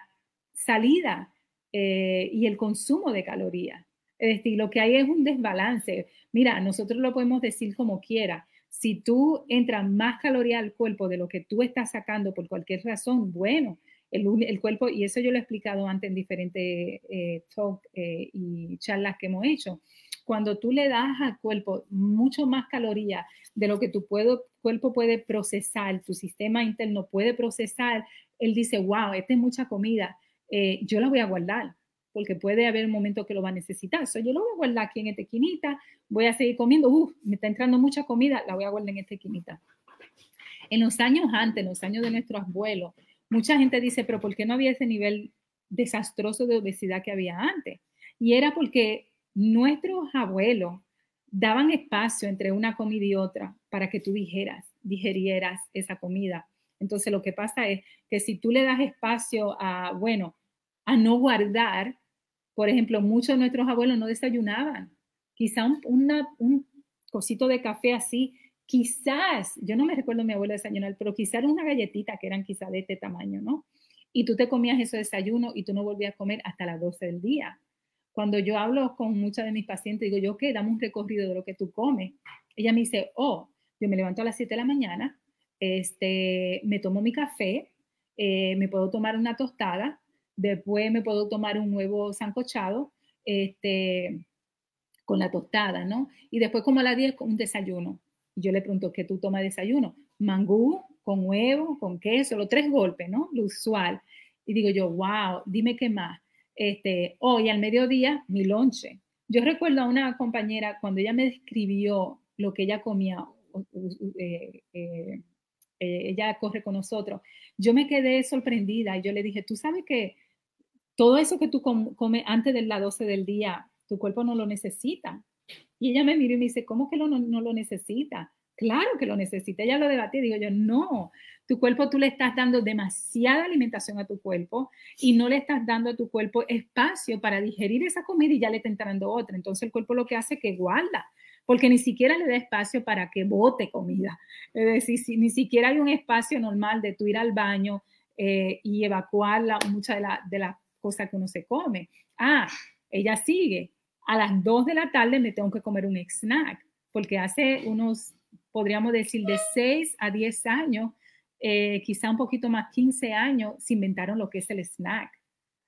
salida eh, y el consumo de calorías. Es decir, lo que hay es un desbalance. Mira, nosotros lo podemos decir como quiera. Si tú entras más calorías al cuerpo de lo que tú estás sacando por cualquier razón, bueno, el, cuerpo, y eso yo lo he explicado antes en diferentes eh, talks eh, y charlas que hemos hecho, cuando tú le das al cuerpo mucho más calorías de lo que tu cuerpo puede procesar, tu sistema interno puede procesar, él dice, wow, esta es mucha comida, eh, yo la voy a guardar, porque puede haber un momento que lo va a necesitar. So, yo lo voy a guardar aquí en esta esquinita, voy a seguir comiendo, Uf, me está entrando mucha comida, la voy a guardar en esta esquinita. En los años antes, en los años de nuestros abuelos, mucha gente dice, pero ¿por qué no había ese nivel desastroso de obesidad que había antes? Y era porque nuestros abuelos daban espacio entre una comida y otra para que tú dijeras, digerieras esa comida. Entonces lo que pasa es que si tú le das espacio a, bueno, a no guardar, por ejemplo, muchos de nuestros abuelos no desayunaban. Quizá un, un cosito de café así, quizás, yo no me recuerdo mi abuelo desayunar, pero quizás una galletita que eran quizá de este tamaño, ¿no? Y tú te comías ese desayuno y tú no volvías a comer hasta las 12 del día. Cuando yo hablo con muchas de mis pacientes, digo yo, ¿qué? Dame un recorrido de lo que tú comes. Ella me dice, oh, yo me levanto a las 7 de la mañana, este, me tomo mi café, eh, me puedo tomar una tostada, después me puedo tomar un huevo sancochado, este, con la tostada, ¿no? Y después como a las 10 un desayuno. Yo le pregunto, ¿qué tú tomas desayuno? Mangú, con huevo, con queso, los tres golpes, ¿no? Lo usual. Y digo yo, wow, dime qué más este, hoy al mediodía mi lonche. Yo recuerdo a una compañera cuando ella me describió lo que ella comía, eh, eh, ella corre con nosotros, yo me quedé sorprendida y yo le dije, tú sabes que todo eso que tú comes antes de las 12 del día, tu cuerpo no lo necesita. Y ella me miró y me dice, ¿cómo que no, no lo necesita? Claro que lo necesita. Ella lo debatí. Digo yo, no, tu cuerpo tú le estás dando demasiada alimentación a tu cuerpo y no le estás dando a tu cuerpo espacio para digerir esa comida y ya le está entrando otra. Entonces el cuerpo lo que hace es que guarda, porque ni siquiera le da espacio para que bote comida. Es decir, si, ni siquiera hay un espacio normal de tú ir al baño eh, y evacuar muchas de, de las cosas que uno se come. Ah, ella sigue. A las 2 de la tarde me tengo que comer un snack, porque hace unos podríamos decir, de 6 a 10 años, eh, quizá un poquito más, 15 años, se inventaron lo que es el snack.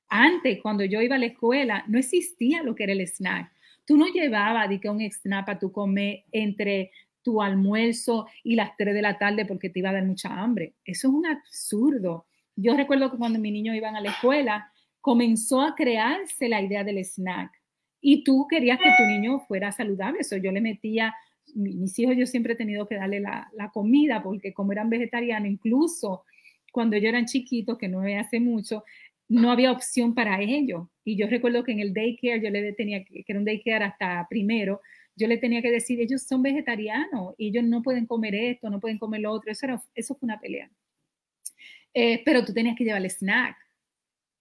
Antes, cuando yo iba a la escuela, no existía lo que era el snack. Tú no llevabas de que un snack para tú comer entre tu almuerzo y las 3 de la tarde porque te iba a dar mucha hambre. Eso es un absurdo. Yo recuerdo que cuando mis niños iban a la escuela, comenzó a crearse la idea del snack y tú querías que tu niño fuera saludable. Eso yo le metía, mis hijos yo siempre he tenido que darle la, comida porque como eran vegetarianos, incluso cuando ellos eran chiquitos, que no me hace mucho, no había opción para ellos. Y yo recuerdo que en el daycare yo le tenía, que era un daycare hasta primero, yo le tenía que decir, ellos son vegetarianos y ellos no pueden comer esto, no pueden comer lo otro. Eso, era, eso fue una pelea. Eh, pero tú tenías que llevarle snack.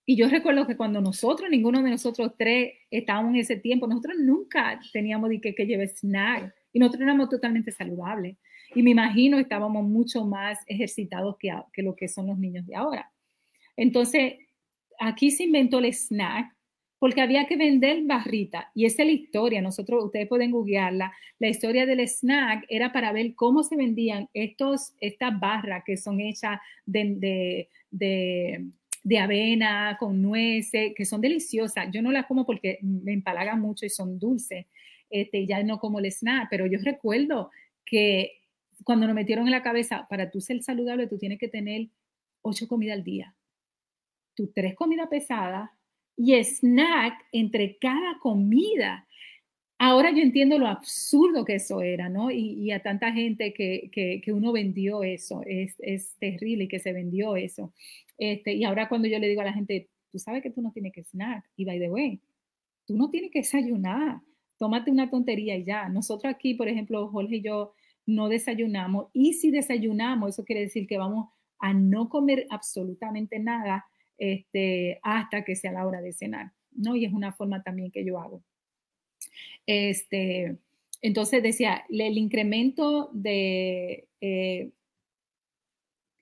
Y yo recuerdo que cuando nosotros, ninguno de nosotros tres estábamos en ese tiempo, nosotros nunca teníamos que, lleve snack y nosotros éramos totalmente saludables. Y me imagino estábamos mucho más ejercitados que, que lo que son los niños de ahora. Entonces, aquí se inventó el snack porque había que vender barrita. Y esa es la historia. Nosotros, ustedes pueden googlearla. La historia del snack era para ver cómo se vendían estas barras que son hechas de, de, avena, con nueces, que son deliciosas. Yo no las como porque me empalagan mucho y son dulces. Este, ya no como el snack, pero yo recuerdo que cuando nos metieron en la cabeza, para tú ser saludable, tú tienes que tener ocho comidas al día. Tus tres comidas pesadas, y snack entre cada comida. Ahora yo entiendo lo absurdo que eso era, ¿no? Y, a tanta gente que, que, uno vendió eso, es, es, terrible que se vendió eso. Este, y ahora cuando yo le digo a la gente, tú sabes que tú no tienes que snack, y by the way, tú no tienes que desayunar, tómate una tontería y ya. Nosotros aquí, por ejemplo, Jorge y yo no desayunamos, y si desayunamos, eso quiere decir que vamos a no comer absolutamente nada este, hasta que sea la hora de cenar, ¿no? Y es una forma también que yo hago. Este, entonces decía, el incremento de eh,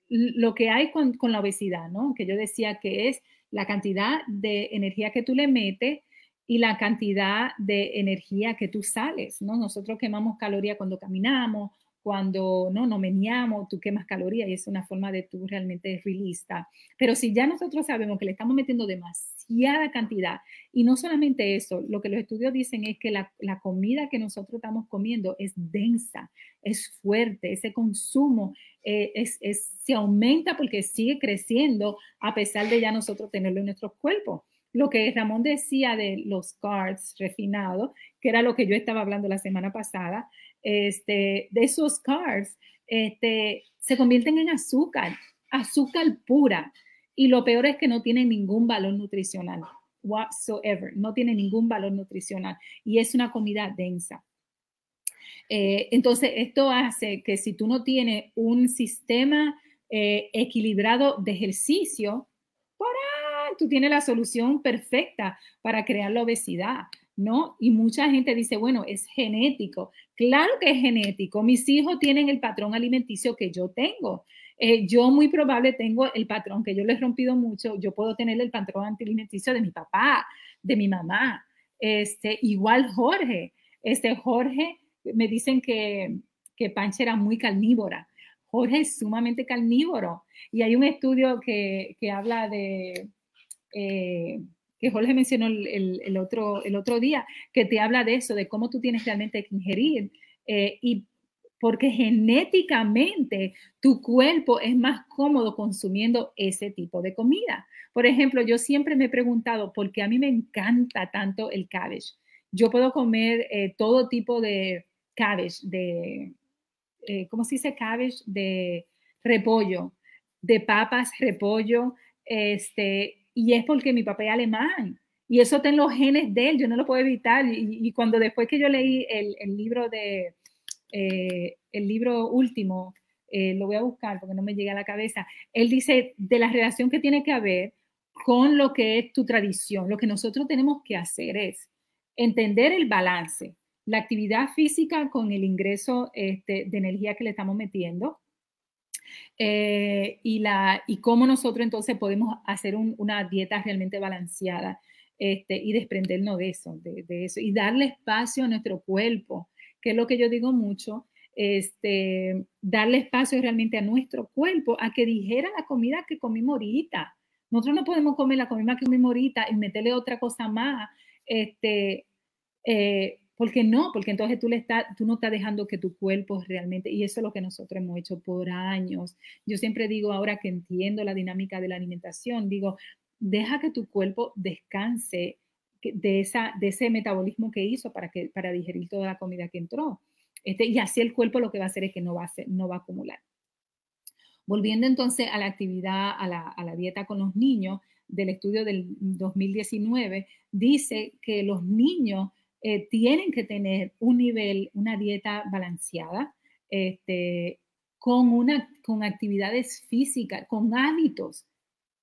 lo que hay con, con, la obesidad, ¿no? Que yo decía que es la cantidad de energía que tú le metes y la cantidad de energía que tú sales, ¿no? Nosotros quemamos calorías cuando caminamos, cuando no, no meneamos, tú quemas calorías y es una forma de tú realmente realista. Pero si ya nosotros sabemos que le estamos metiendo demasiada cantidad, y no solamente eso, lo que los estudios dicen es que la, la comida que nosotros estamos comiendo es densa, es fuerte, ese consumo eh, es, es, se aumenta porque sigue creciendo a pesar de ya nosotros tenerlo en nuestros cuerpos lo que Ramón decía de los carbs refinados, que era lo que yo estaba hablando la semana pasada, este, de esos carbs este, se convierten en azúcar, azúcar pura. Y lo peor es que no tienen ningún valor nutricional, whatsoever, no tiene ningún valor nutricional y es una comida densa. Eh, entonces, esto hace que si tú no tienes un sistema eh, equilibrado de ejercicio, tú tienes la solución perfecta para crear la obesidad. ¿No? Y mucha gente dice, bueno, es genético. Claro que es genético. Mis hijos tienen el patrón alimenticio que yo tengo. Eh, yo muy probable tengo el patrón que yo les he rompido mucho. Yo puedo tener el patrón alimenticio de mi papá, de mi mamá. Este, igual Jorge. Este Jorge, me dicen que, que Pancha era muy carnívora. Jorge es sumamente carnívoro. Y hay un estudio que, que habla de... Eh, que Jorge mencionó el, otro, el otro día, que te habla de eso, de cómo tú tienes realmente que ingerir. Eh, y porque genéticamente tu cuerpo es más cómodo consumiendo ese tipo de comida. Por ejemplo, yo siempre me he preguntado por qué a mí me encanta tanto el cabbage. Yo puedo comer eh, todo tipo de cabbage, de, eh, ¿cómo se dice cabbage? De repollo, de papas, repollo, este, y es porque mi papá es alemán y eso está en los genes de él, yo no lo puedo evitar. Y, cuando después que yo leí el, libro de, eh, el libro último, eh, lo voy a buscar porque no me llega a la cabeza, él dice de la relación que tiene que haber con lo que es tu tradición. Lo que nosotros tenemos que hacer es entender el balance, la actividad física con el ingreso este, de energía que le estamos metiendo, eh, y, la, y cómo nosotros entonces podemos hacer una dieta realmente balanceada este, y desprendernos de eso, de, eso, y darle espacio a nuestro cuerpo, que es lo que yo digo mucho. este, darle espacio realmente a nuestro cuerpo a que dijera la comida que comimos ahorita. Nosotros no podemos comer la comida que comimos ahorita y meterle otra cosa más, este, eh, porque no, porque entonces tú, no estás dejando que tu cuerpo realmente, y eso es lo que nosotros hemos hecho por años. Yo siempre digo, ahora que entiendo la dinámica de la alimentación, digo, deja que tu cuerpo descanse de, ese metabolismo que hizo para, digerir toda la comida que entró. Este, y así el cuerpo lo que va a hacer es que no va a, acumular. Volviendo entonces a la actividad, a la dieta con los niños, del estudio del 2019, dice que los niños eh, tienen que tener un nivel, una dieta balanceada, este, con, una, con actividades físicas, con hábitos,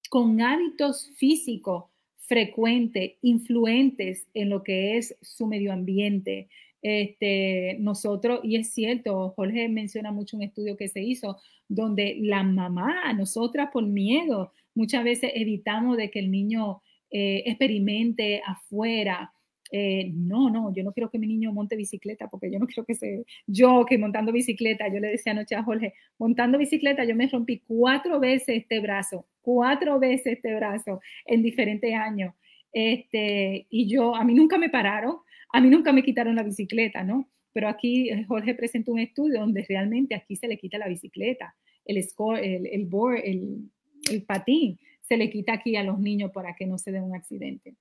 con hábitos físicos frecuentes, influentes en lo que es su medio ambiente. Este, nosotros, y es cierto, Jorge menciona mucho un estudio que se hizo donde la mamá, nosotras por miedo, muchas veces evitamos de que el niño eh, experimente afuera. Eh, no, no, yo no quiero que mi niño monte bicicleta porque yo no quiero que se, yo que montando bicicleta, yo le decía anoche a Jorge, montando bicicleta yo me rompí cuatro veces este brazo, cuatro veces este brazo en diferentes años. Este, y yo, a mí nunca me pararon, a mí nunca me quitaron la bicicleta, ¿no? Pero aquí eh, Jorge presentó un estudio donde realmente aquí se le quita la bicicleta, el score, el, el board, el, el patín, se le quita aquí a los niños para que no se dé un accidente.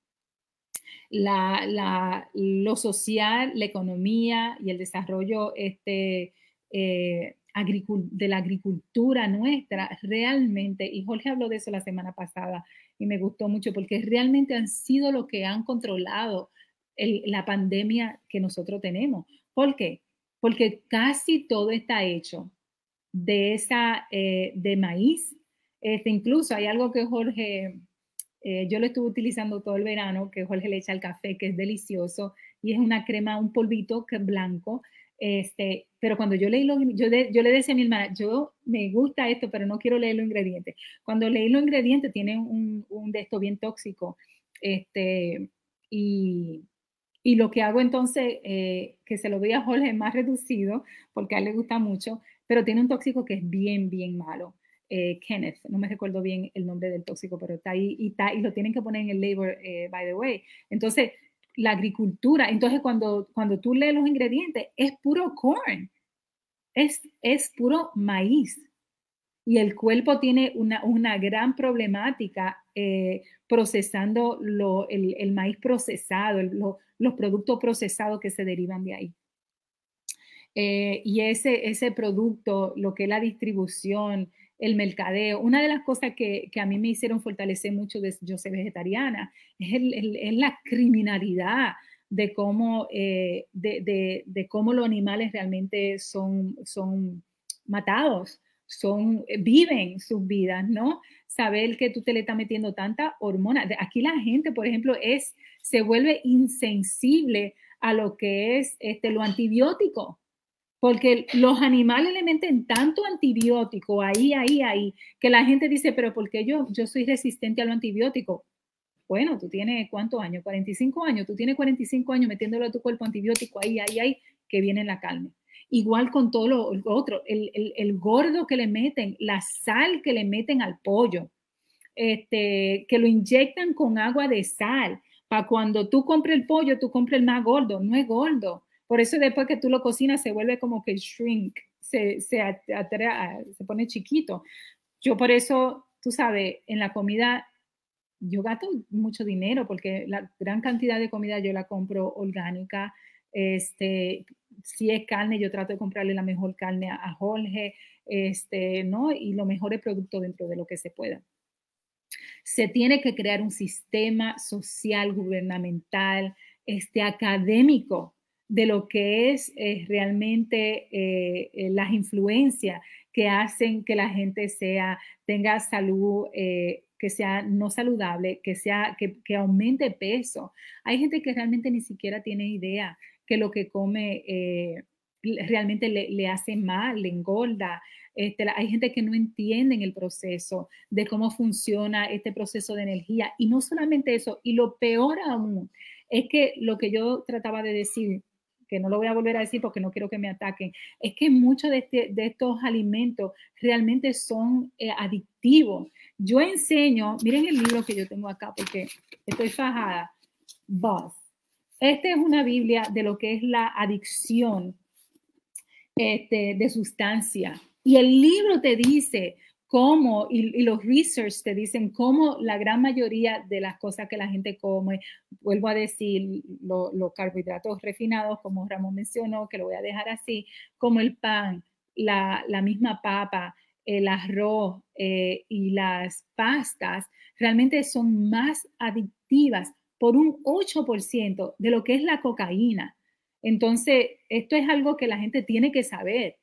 La, lo social, la economía y el desarrollo este, eh, de la agricultura nuestra realmente, y Jorge habló de eso la semana pasada y me gustó mucho porque realmente han sido lo que han controlado la pandemia que nosotros tenemos. ¿Por qué? Porque casi todo está hecho de esa, eh, de maíz. Este, incluso hay algo que Jorge, eh, yo lo estuve utilizando todo el verano, que Jorge le echa al café, que es delicioso, y es una crema, un polvito que es blanco. Este, pero cuando yo leí los, yo, yo le decía a mi hermana, yo me gusta esto, pero no quiero leer los ingredientes. Cuando leí los ingredientes, tiene un, un de esto bien tóxico. Este, y, y lo que hago entonces, eh, que se lo doy a Jorge más reducido, porque a él le gusta mucho, pero tiene un tóxico que es bien, bien malo. Eh, Kenneth, no me recuerdo bien el nombre del tóxico, pero está ahí y, lo tienen que poner en el label, eh, by the way. Entonces, la agricultura, entonces cuando, cuando tú lees los ingredientes, es puro corn, es, es puro maíz. Y el cuerpo tiene una, una gran problemática eh, procesando lo, el, el, maíz procesado, lo, los productos procesados que se derivan de ahí. Y ese, ese producto, lo que es la distribución, el mercadeo, una de las cosas que, que a mí me hicieron fortalecer mucho de yo ser vegetariana es, la criminalidad de cómo, eh, de, de, cómo los animales realmente son, son matados, son, viven sus vidas, ¿no? Saber que tú te le estás metiendo tanta hormona. Aquí la gente, por ejemplo, es, se vuelve insensible a lo que es este, lo antibiótico porque los animales le meten tanto antibiótico ahí, ahí, ahí, que la gente dice, pero ¿por qué yo, yo soy resistente a lo antibiótico? Bueno, tú tienes cuántos años, 45 años, tú tienes 45 años metiéndolo a tu cuerpo antibiótico ahí, ahí, ahí, que viene la carne. Igual con todo lo, otro, el, el, el, gordo que le meten, la sal que le meten al pollo, este, que lo inyectan con agua de sal, para cuando tú compres el pollo, tú compres el más gordo, no es gordo por eso después que tú lo cocinas se vuelve como que shrink, se, se, se pone chiquito. Yo por eso, tú sabes, en la comida yo gasto mucho dinero porque la gran cantidad de comida yo la compro orgánica. Este, si es carne, yo trato de comprarle la mejor carne a, Jorge, este, ¿no? Y lo mejor producto dentro de lo que se pueda. Se tiene que crear un sistema social, gubernamental, este, académico de lo que es eh, realmente eh, eh, las influencias que hacen que la gente sea, tenga salud, que sea no saludable, que, sea, que, aumente peso. Hay gente que realmente ni siquiera tiene idea que lo que come realmente le, hace mal, le engorda. Este, hay gente que no entiende el proceso de cómo funciona este proceso de energía. Y no solamente eso, y lo peor aún es que lo que yo trataba de decir, que no lo voy a volver a decir porque no quiero que me ataquen, es que muchos de, este, de estos alimentos realmente son eh, adictivos. Yo enseño, miren el libro que yo tengo acá porque estoy fajada, Buzz. Esta es una Biblia de lo que es la adicción este, de sustancia. Y el libro te dice cómo, y, los research te dicen cómo la gran mayoría de las cosas que la gente come, vuelvo a decir, los carbohidratos refinados, como Ramón mencionó, que lo voy a dejar así, como el pan, la, misma papa, el arroz eh, y las pastas, realmente son más adictivas por un 8% de lo que es la cocaína. Entonces, esto es algo que la gente tiene que saber.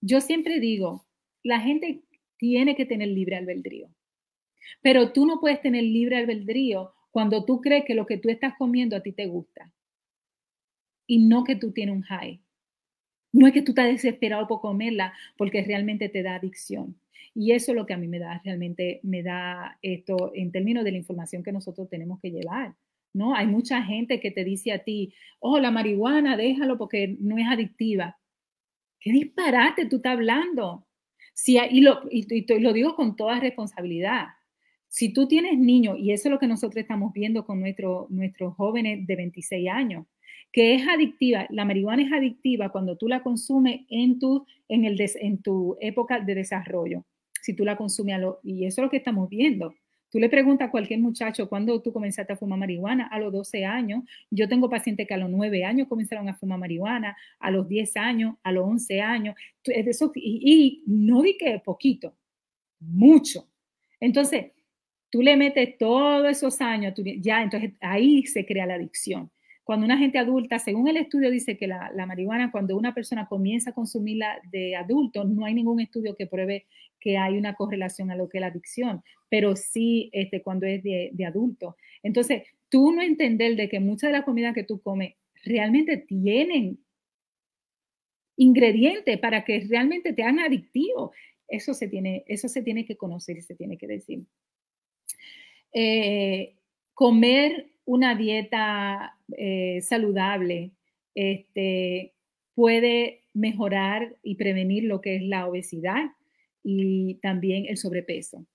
Yo siempre digo, la gente tiene que tener libre albedrío. Pero tú no puedes tener libre albedrío cuando tú crees que lo que tú estás comiendo a ti te gusta y no que tú tienes un high. No es que tú estás desesperado por comerla porque realmente te da adicción. Y eso es lo que a mí me da, realmente me da esto en términos de la información que nosotros tenemos que llevar. ¿no? Hay mucha gente que te dice a ti, oh, la marihuana, déjalo porque no es adictiva. ¿Qué disparate tú estás hablando? Y, lo, lo digo con toda responsabilidad, si tú tienes niños, y eso es lo que nosotros estamos viendo con nuestro, nuestros jóvenes de 26 años, que es adictiva, la marihuana es adictiva cuando tú la consumes en tu, en el en tu época de desarrollo, si tú la consumes, a lo, y eso es lo que estamos viendo. Tú le preguntas a cualquier muchacho cuándo tú comenzaste a fumar marihuana, a los 12 años. Yo tengo pacientes que a los 9 años comenzaron a fumar marihuana, a los 10 años, a los 11 años. Eso, y, no di que poquito, mucho. Entonces, tú le metes todos esos años, ya, entonces ahí se crea la adicción. Cuando una gente adulta, según el estudio dice que la, marihuana, cuando una persona comienza a consumirla de adulto, no hay ningún estudio que pruebe que hay una correlación a lo que es la adicción, pero sí este, cuando es de, adulto. Entonces, tú no entender de que mucha de la comida que tú comes realmente tienen ingredientes para que realmente te hagan adictivo. Eso se tiene, eso se tiene que conocer y se tiene que decir. Eh, comer una dieta eh, saludable este, puede mejorar y prevenir lo que es la obesidad y también el sobrepeso.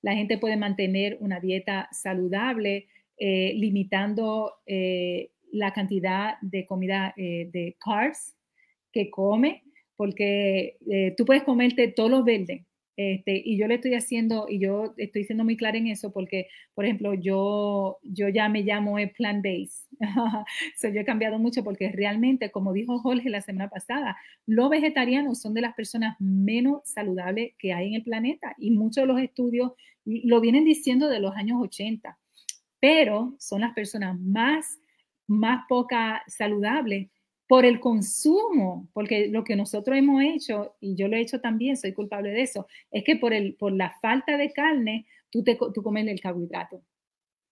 La gente puede mantener una dieta saludable eh, limitando eh, la cantidad de comida de carbs que come, porque tú puedes comerte todos los verdes, este, y yo le estoy haciendo, y yo estoy siendo muy clara en eso porque, por ejemplo, yo, yo ya me llamo plant base. so, yo he cambiado mucho porque realmente, como dijo Jorge la semana pasada, los vegetarianos son de las personas menos saludables que hay en el planeta y muchos de los estudios lo vienen diciendo de los años 80, pero son las personas más, más poca saludables por el consumo, porque lo que nosotros hemos hecho, y yo lo he hecho también, soy culpable de eso, es que por, el, por la falta de carne, tú, te, tú comes el carbohidrato.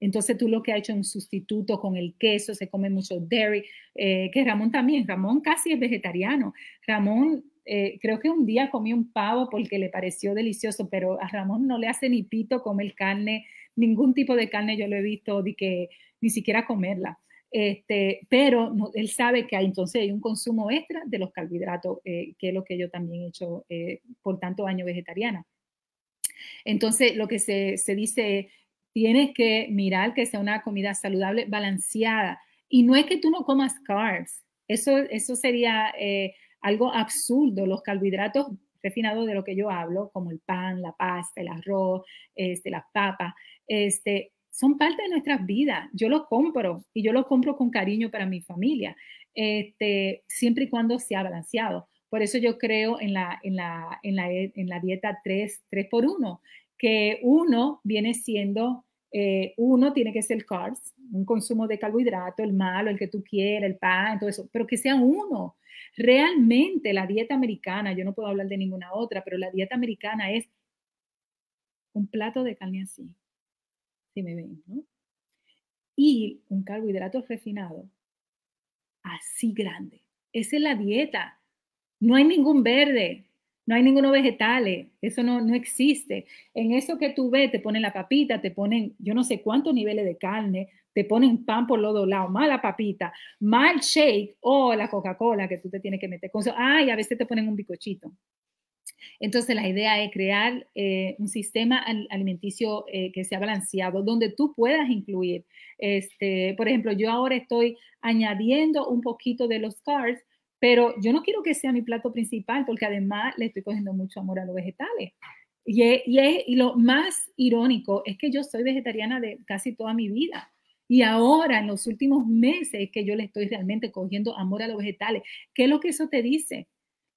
Entonces tú lo que has hecho es un sustituto con el queso, se come mucho dairy, eh, que Ramón también, Ramón casi es vegetariano. Ramón, eh, creo que un día comió un pavo porque le pareció delicioso, pero a Ramón no le hace ni pito comer carne, ningún tipo de carne yo lo he visto, de que ni siquiera comerla. Este, pero él sabe que hay, entonces hay un consumo extra de los carbohidratos, eh, que es lo que yo también he hecho eh, por tantos años vegetariana. Entonces, lo que se, se dice, tienes que mirar que sea una comida saludable, balanceada. Y no es que tú no comas carbs, eso, eso sería eh, algo absurdo. Los carbohidratos refinados de lo que yo hablo, como el pan, la pasta, el arroz, este, las papas, este, son parte de nuestras vidas. Yo los compro y yo los compro con cariño para mi familia, este, siempre y cuando sea balanceado. Por eso yo creo en la, en la, en la, en la dieta 3, 3 por 1, que uno viene siendo, eh, uno tiene que ser carbs, un consumo de carbohidrato, el malo, el que tú quieras, el pan, todo eso, pero que sea uno. Realmente la dieta americana, yo no puedo hablar de ninguna otra, pero la dieta americana es un plato de carne así, si me ven, ¿no? Y un carbohidrato refinado, así grande. Esa es la dieta. No hay ningún verde, No hay ninguno vegetales, eso no, no existe. En eso que tú ves, te ponen la papita, te ponen yo no sé cuántos niveles de carne, te ponen pan por los dos lados, más la papita, el shake o la Coca-Cola que tú te tienes que meter con eso. Ah, y a veces te ponen un bicochito. Entonces, la idea es crear eh, un sistema alimenticio eh, que sea balanceado, donde tú puedas incluir, este, por ejemplo, yo ahora estoy añadiendo un poquito de los carbs, pero yo no quiero que sea mi plato principal, porque además le estoy cogiendo mucho amor a los vegetales. Y, y lo más irónico es que yo soy vegetariana de casi toda mi vida. Y ahora, en los últimos meses, que yo le estoy realmente cogiendo amor a los vegetales. ¿Qué es lo que eso te dice?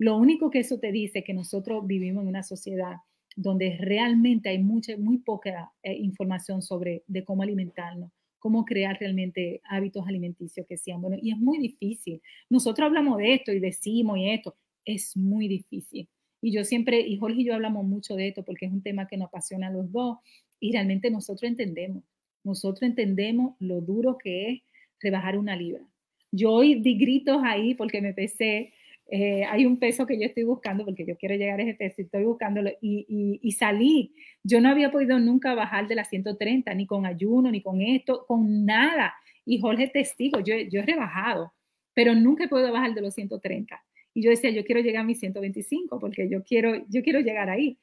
Lo único que eso te dice es que nosotros vivimos en una sociedad donde realmente hay mucha, muy poca eh, información sobre de cómo alimentarnos, cómo crear realmente hábitos alimenticios que sean buenos. Y es muy difícil. Nosotros hablamos de esto y decimos y esto. Es muy difícil. Y yo siempre, y Jorge y yo hablamos mucho de esto porque es un tema que nos apasiona a los dos y realmente nosotros entendemos. Nosotros entendemos lo duro que es rebajar una libra. Yo hoy di gritos ahí porque me pesé eh, hay un peso que yo estoy buscando porque yo quiero llegar a ese peso y estoy buscándolo y, y, salí. Yo no había podido nunca bajar de las 130, ni con ayuno, ni con esto, con nada. Y Jorge testigo, yo, yo he rebajado, pero nunca he podido bajar de los 130. Y yo decía, yo quiero llegar a mis 125 porque yo quiero, yo quiero llegar ahí.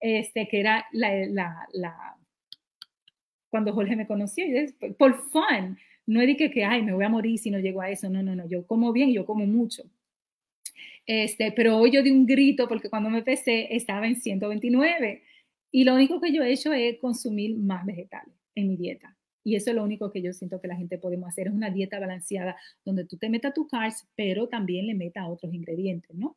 Este, que era la, la, la cuando Jorge me conoció, y por fun, no dije que, ay, me voy a morir si no llego a eso, no, no, no, yo como bien, yo como mucho. Este, pero hoy yo di un grito porque cuando me pesé estaba en 129 y lo único que yo he hecho es consumir más vegetales en mi dieta. Y eso es lo único que yo siento que la gente podemos hacer, es una dieta balanceada donde tú te metas tu carbs, pero también le metas otros ingredientes, ¿no?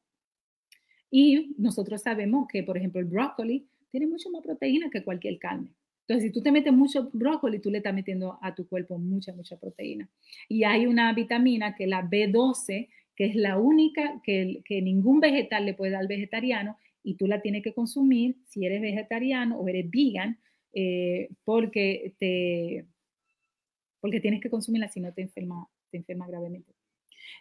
Y nosotros sabemos que, por ejemplo, el brócoli tiene mucho más proteína que cualquier carne. Entonces, si tú te metes mucho brócoli, tú le estás metiendo a tu cuerpo mucha, mucha proteína. Y hay una vitamina que es la B12, que es la única que, ningún vegetal le puede dar al vegetariano y tú la tienes que consumir si eres vegetariano o eres vegan, eh, porque, te, porque tienes que consumirla si no te enferma, te gravemente.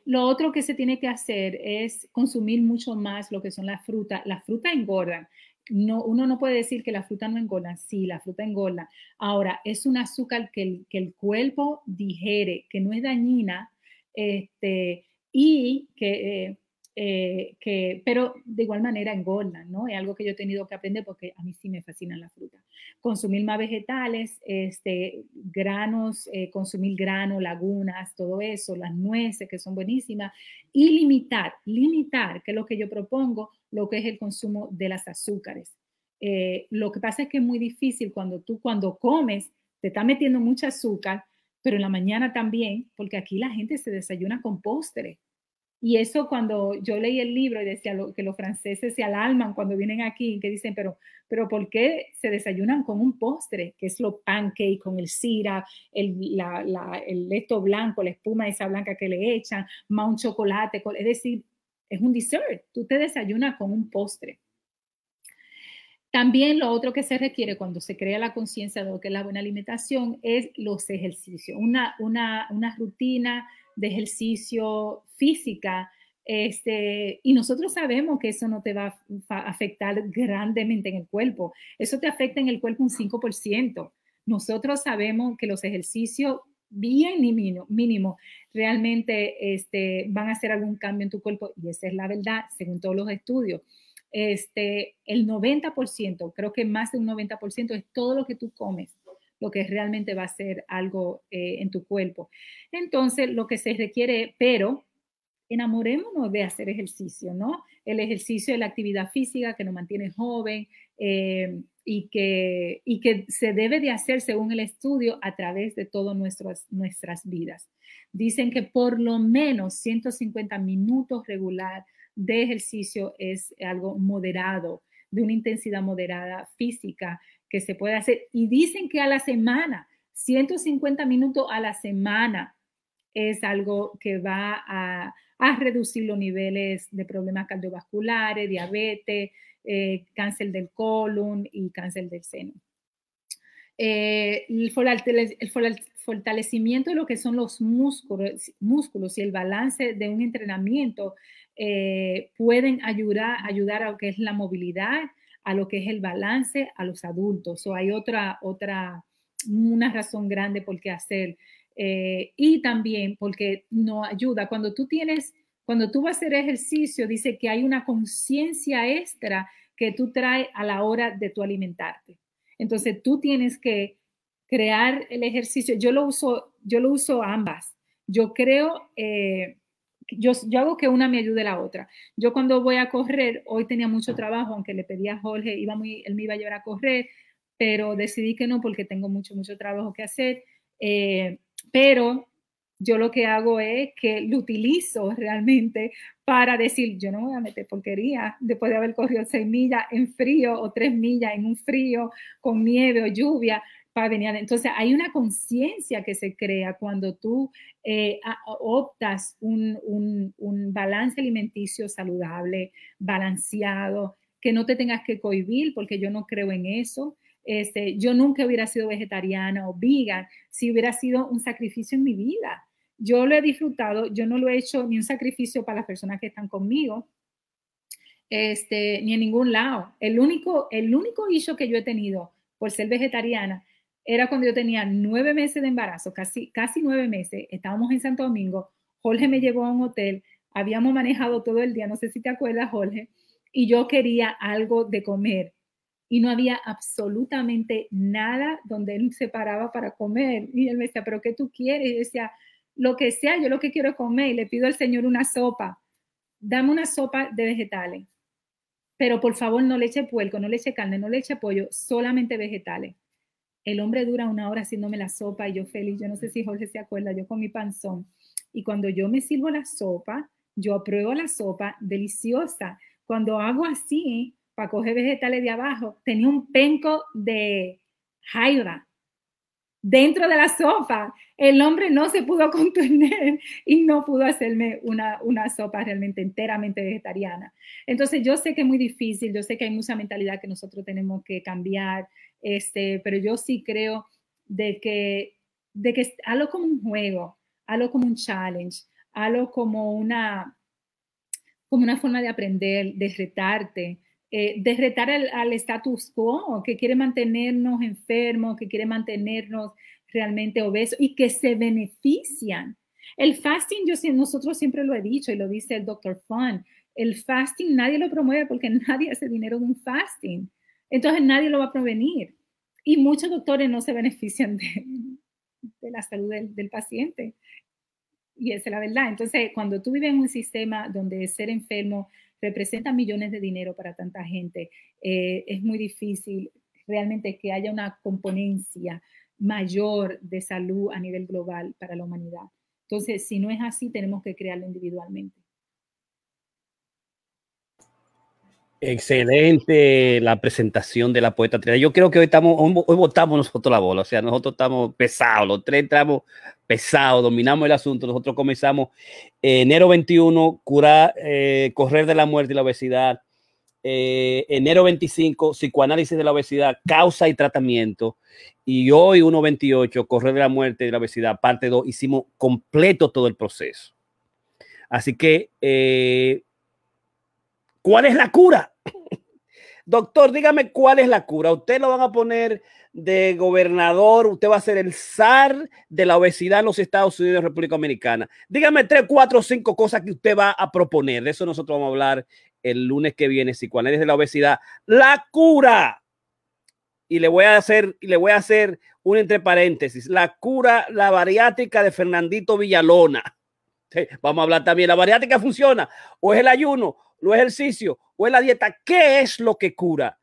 Lo otro que se tiene que hacer es consumir mucho más lo que son las frutas. Las frutas engordan. No, uno no puede decir que la fruta no engorda. Sí, la fruta engorda. Ahora, es un azúcar que el, que el cuerpo digere, que no es dañina, este, y que, eh, eh, que, pero de igual manera engordan, ¿no? Es algo que yo he tenido que aprender porque a mí sí me fascinan las frutas. Consumir más vegetales, este, granos, eh, consumir grano, lagunas, todo eso, las nueces que son buenísimas y limitar, limitar, que es lo que yo propongo, lo que es el consumo de las azúcares. lo que pasa es que es muy difícil cuando tú cuando comes te está metiendo mucha azúcar, pero en la mañana también, porque aquí la gente se desayuna con postre. Y eso cuando yo leí el libro y decía que los franceses se alarman cuando vienen aquí, que dicen, pero, pero ¿por qué se desayunan con un postre? Que es lo pancake con el sira, el, el esto blanco, la espuma esa blanca que le echan, más un chocolate, es decir, es un dessert. Tú te desayunas con un postre. También lo otro que se requiere cuando se crea la conciencia de lo que es la buena alimentación es los ejercicios, una, una, una rutina de ejercicio física, este, y nosotros sabemos que eso no te va a afectar grandemente en el cuerpo, eso te afecta en el cuerpo un 5%. Nosotros sabemos que los ejercicios bien mínimo, mínimo realmente este, van a hacer algún cambio en tu cuerpo y esa es la verdad, según todos los estudios. Este, el 90%, creo que más de un 90% es todo lo que tú comes lo que realmente va a ser algo eh, en tu cuerpo. Entonces, lo que se requiere, pero enamorémonos de hacer ejercicio, ¿no? El ejercicio de la actividad física que nos mantiene joven eh, y, que, se debe de hacer según el estudio a través de todas nuestras vidas. Dicen que por lo menos 150 minutos regular de ejercicio es algo moderado, de una intensidad moderada física que se puede hacer. Y dicen que a la semana, 150 minutos a la semana es algo que va a, reducir los niveles de problemas cardiovasculares, diabetes, eh, cáncer del colon y cáncer del seno. Eh, el, fortalecimiento de lo que son los músculos, músculos y el balance de un entrenamiento eh, pueden ayudar, ayudar a lo que es la movilidad, a lo que es el balance a los adultos. O hay otra, otra, una razón grande por qué hacer. Eh, y también porque no ayuda. Cuando tú tienes, cuando tú vas a hacer ejercicio, dice que hay una conciencia extra que tú traes a la hora de tu alimentarte. Entonces tú tienes que crear el ejercicio. Yo lo uso, yo lo uso ambas. Yo creo, eh, yo, yo, hago que una me ayude a la otra. Yo cuando voy a correr, hoy tenía mucho trabajo, aunque le pedí a Jorge, iba muy, él me iba a llevar a correr, pero decidí que no porque tengo mucho, mucho trabajo que hacer. Eh, pero yo lo que hago es que lo utilizo realmente para decir, yo no voy a meter porquería después de haber corrido seis millas en frío o tres millas en un frío con nieve o lluvia para venir. Entonces hay una conciencia que se crea cuando tú eh, optas un, un, un balance alimenticio saludable, balanceado, que no te tengas que cohibir porque yo no creo en eso este, yo nunca hubiera sido vegetariana o vegan si hubiera sido un sacrificio en mi vida. Yo lo he disfrutado, yo no lo he hecho ni un sacrificio para las personas que están conmigo, este, ni en ningún lado. El único, el único que yo he tenido por ser vegetariana era cuando yo tenía nueve meses de embarazo, casi, casi nueve meses, estábamos en Santo Domingo, Jorge me llevó a un hotel, habíamos manejado todo el día, no sé si te acuerdas, Jorge, y yo quería algo de comer y no había absolutamente nada donde él se paraba para comer. Y él me decía, ¿pero qué tú quieres? Y yo decía, lo que sea, yo lo que quiero es comer. Y le pido al Señor una sopa. Dame una sopa de vegetales. Pero por favor, no le eche puerco, no le eche carne, no le eche pollo, solamente vegetales. El hombre dura una hora haciéndome la sopa y yo feliz. Yo no sé si Jorge se acuerda, yo con mi panzón. Y cuando yo me sirvo la sopa, yo apruebo la sopa deliciosa. Cuando hago así, para coger vegetales de abajo, tenía un penco de jaiba dentro de la sopa. El hombre no se pudo contener y no pudo hacerme una, una sopa realmente enteramente vegetariana. Entonces yo sé que es muy difícil, yo sé que hay mucha mentalidad que nosotros tenemos que cambiar, este, pero yo sí creo de que, de que hazlo como un juego, hazlo como un challenge, hazlo como una, como una forma de aprender, de retarte, eh, de retar al, status quo, que quiere mantenernos enfermos, que quiere mantenernos realmente obesos y que se benefician. El fasting, yo nosotros siempre lo he dicho y lo dice el doctor Fun, el fasting nadie lo promueve porque nadie hace dinero de un fasting. Entonces nadie lo va a provenir. Y muchos doctores no se benefician de, de la salud del, del, paciente. Y esa es la verdad. Entonces, cuando tú vives en un sistema donde ser enfermo representa millones de dinero para tanta gente. Eh, es muy difícil realmente que haya una componencia mayor de salud a nivel global para la humanidad. Entonces, si no es así, tenemos que crearlo individualmente. Excelente la presentación de la poeta Yo creo que hoy estamos, hoy votamos nosotros la bola, o sea, nosotros estamos pesados, los tres entramos pesados, dominamos el asunto. Nosotros comenzamos enero 21, curar, eh, correr de la muerte y la obesidad. Eh, enero 25, psicoanálisis de la obesidad, causa y tratamiento. Y hoy 1.28, correr de la muerte y la obesidad, parte 2, hicimos completo todo el proceso. Así que eh, ¿Cuál es la cura? Doctor, dígame cuál es la cura. Usted lo van a poner de gobernador, usted va a ser el zar de la obesidad en los Estados Unidos y República Dominicana. Dígame tres, cuatro, cinco cosas que usted va a proponer. De eso nosotros vamos a hablar el lunes que viene, psicoanálisis de la obesidad. La cura. Y le voy a hacer, y le voy a hacer un entre paréntesis. La cura, la bariátrica de Fernandito Villalona. Vamos a hablar también. La bariátrica funciona. O es el ayuno, lo ejercicio o la dieta, ¿qué es lo que cura?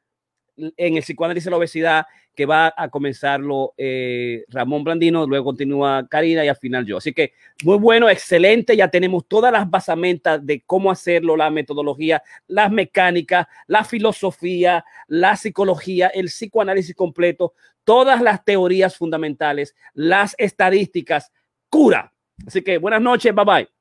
En el psicoanálisis de la obesidad, que va a comenzarlo eh, Ramón Blandino, luego continúa Karina y al final yo. Así que muy bueno, excelente. Ya tenemos todas las basamentas de cómo hacerlo, la metodología, las mecánicas, la filosofía, la psicología, el psicoanálisis completo, todas las teorías fundamentales, las estadísticas, cura. Así que buenas noches, bye bye.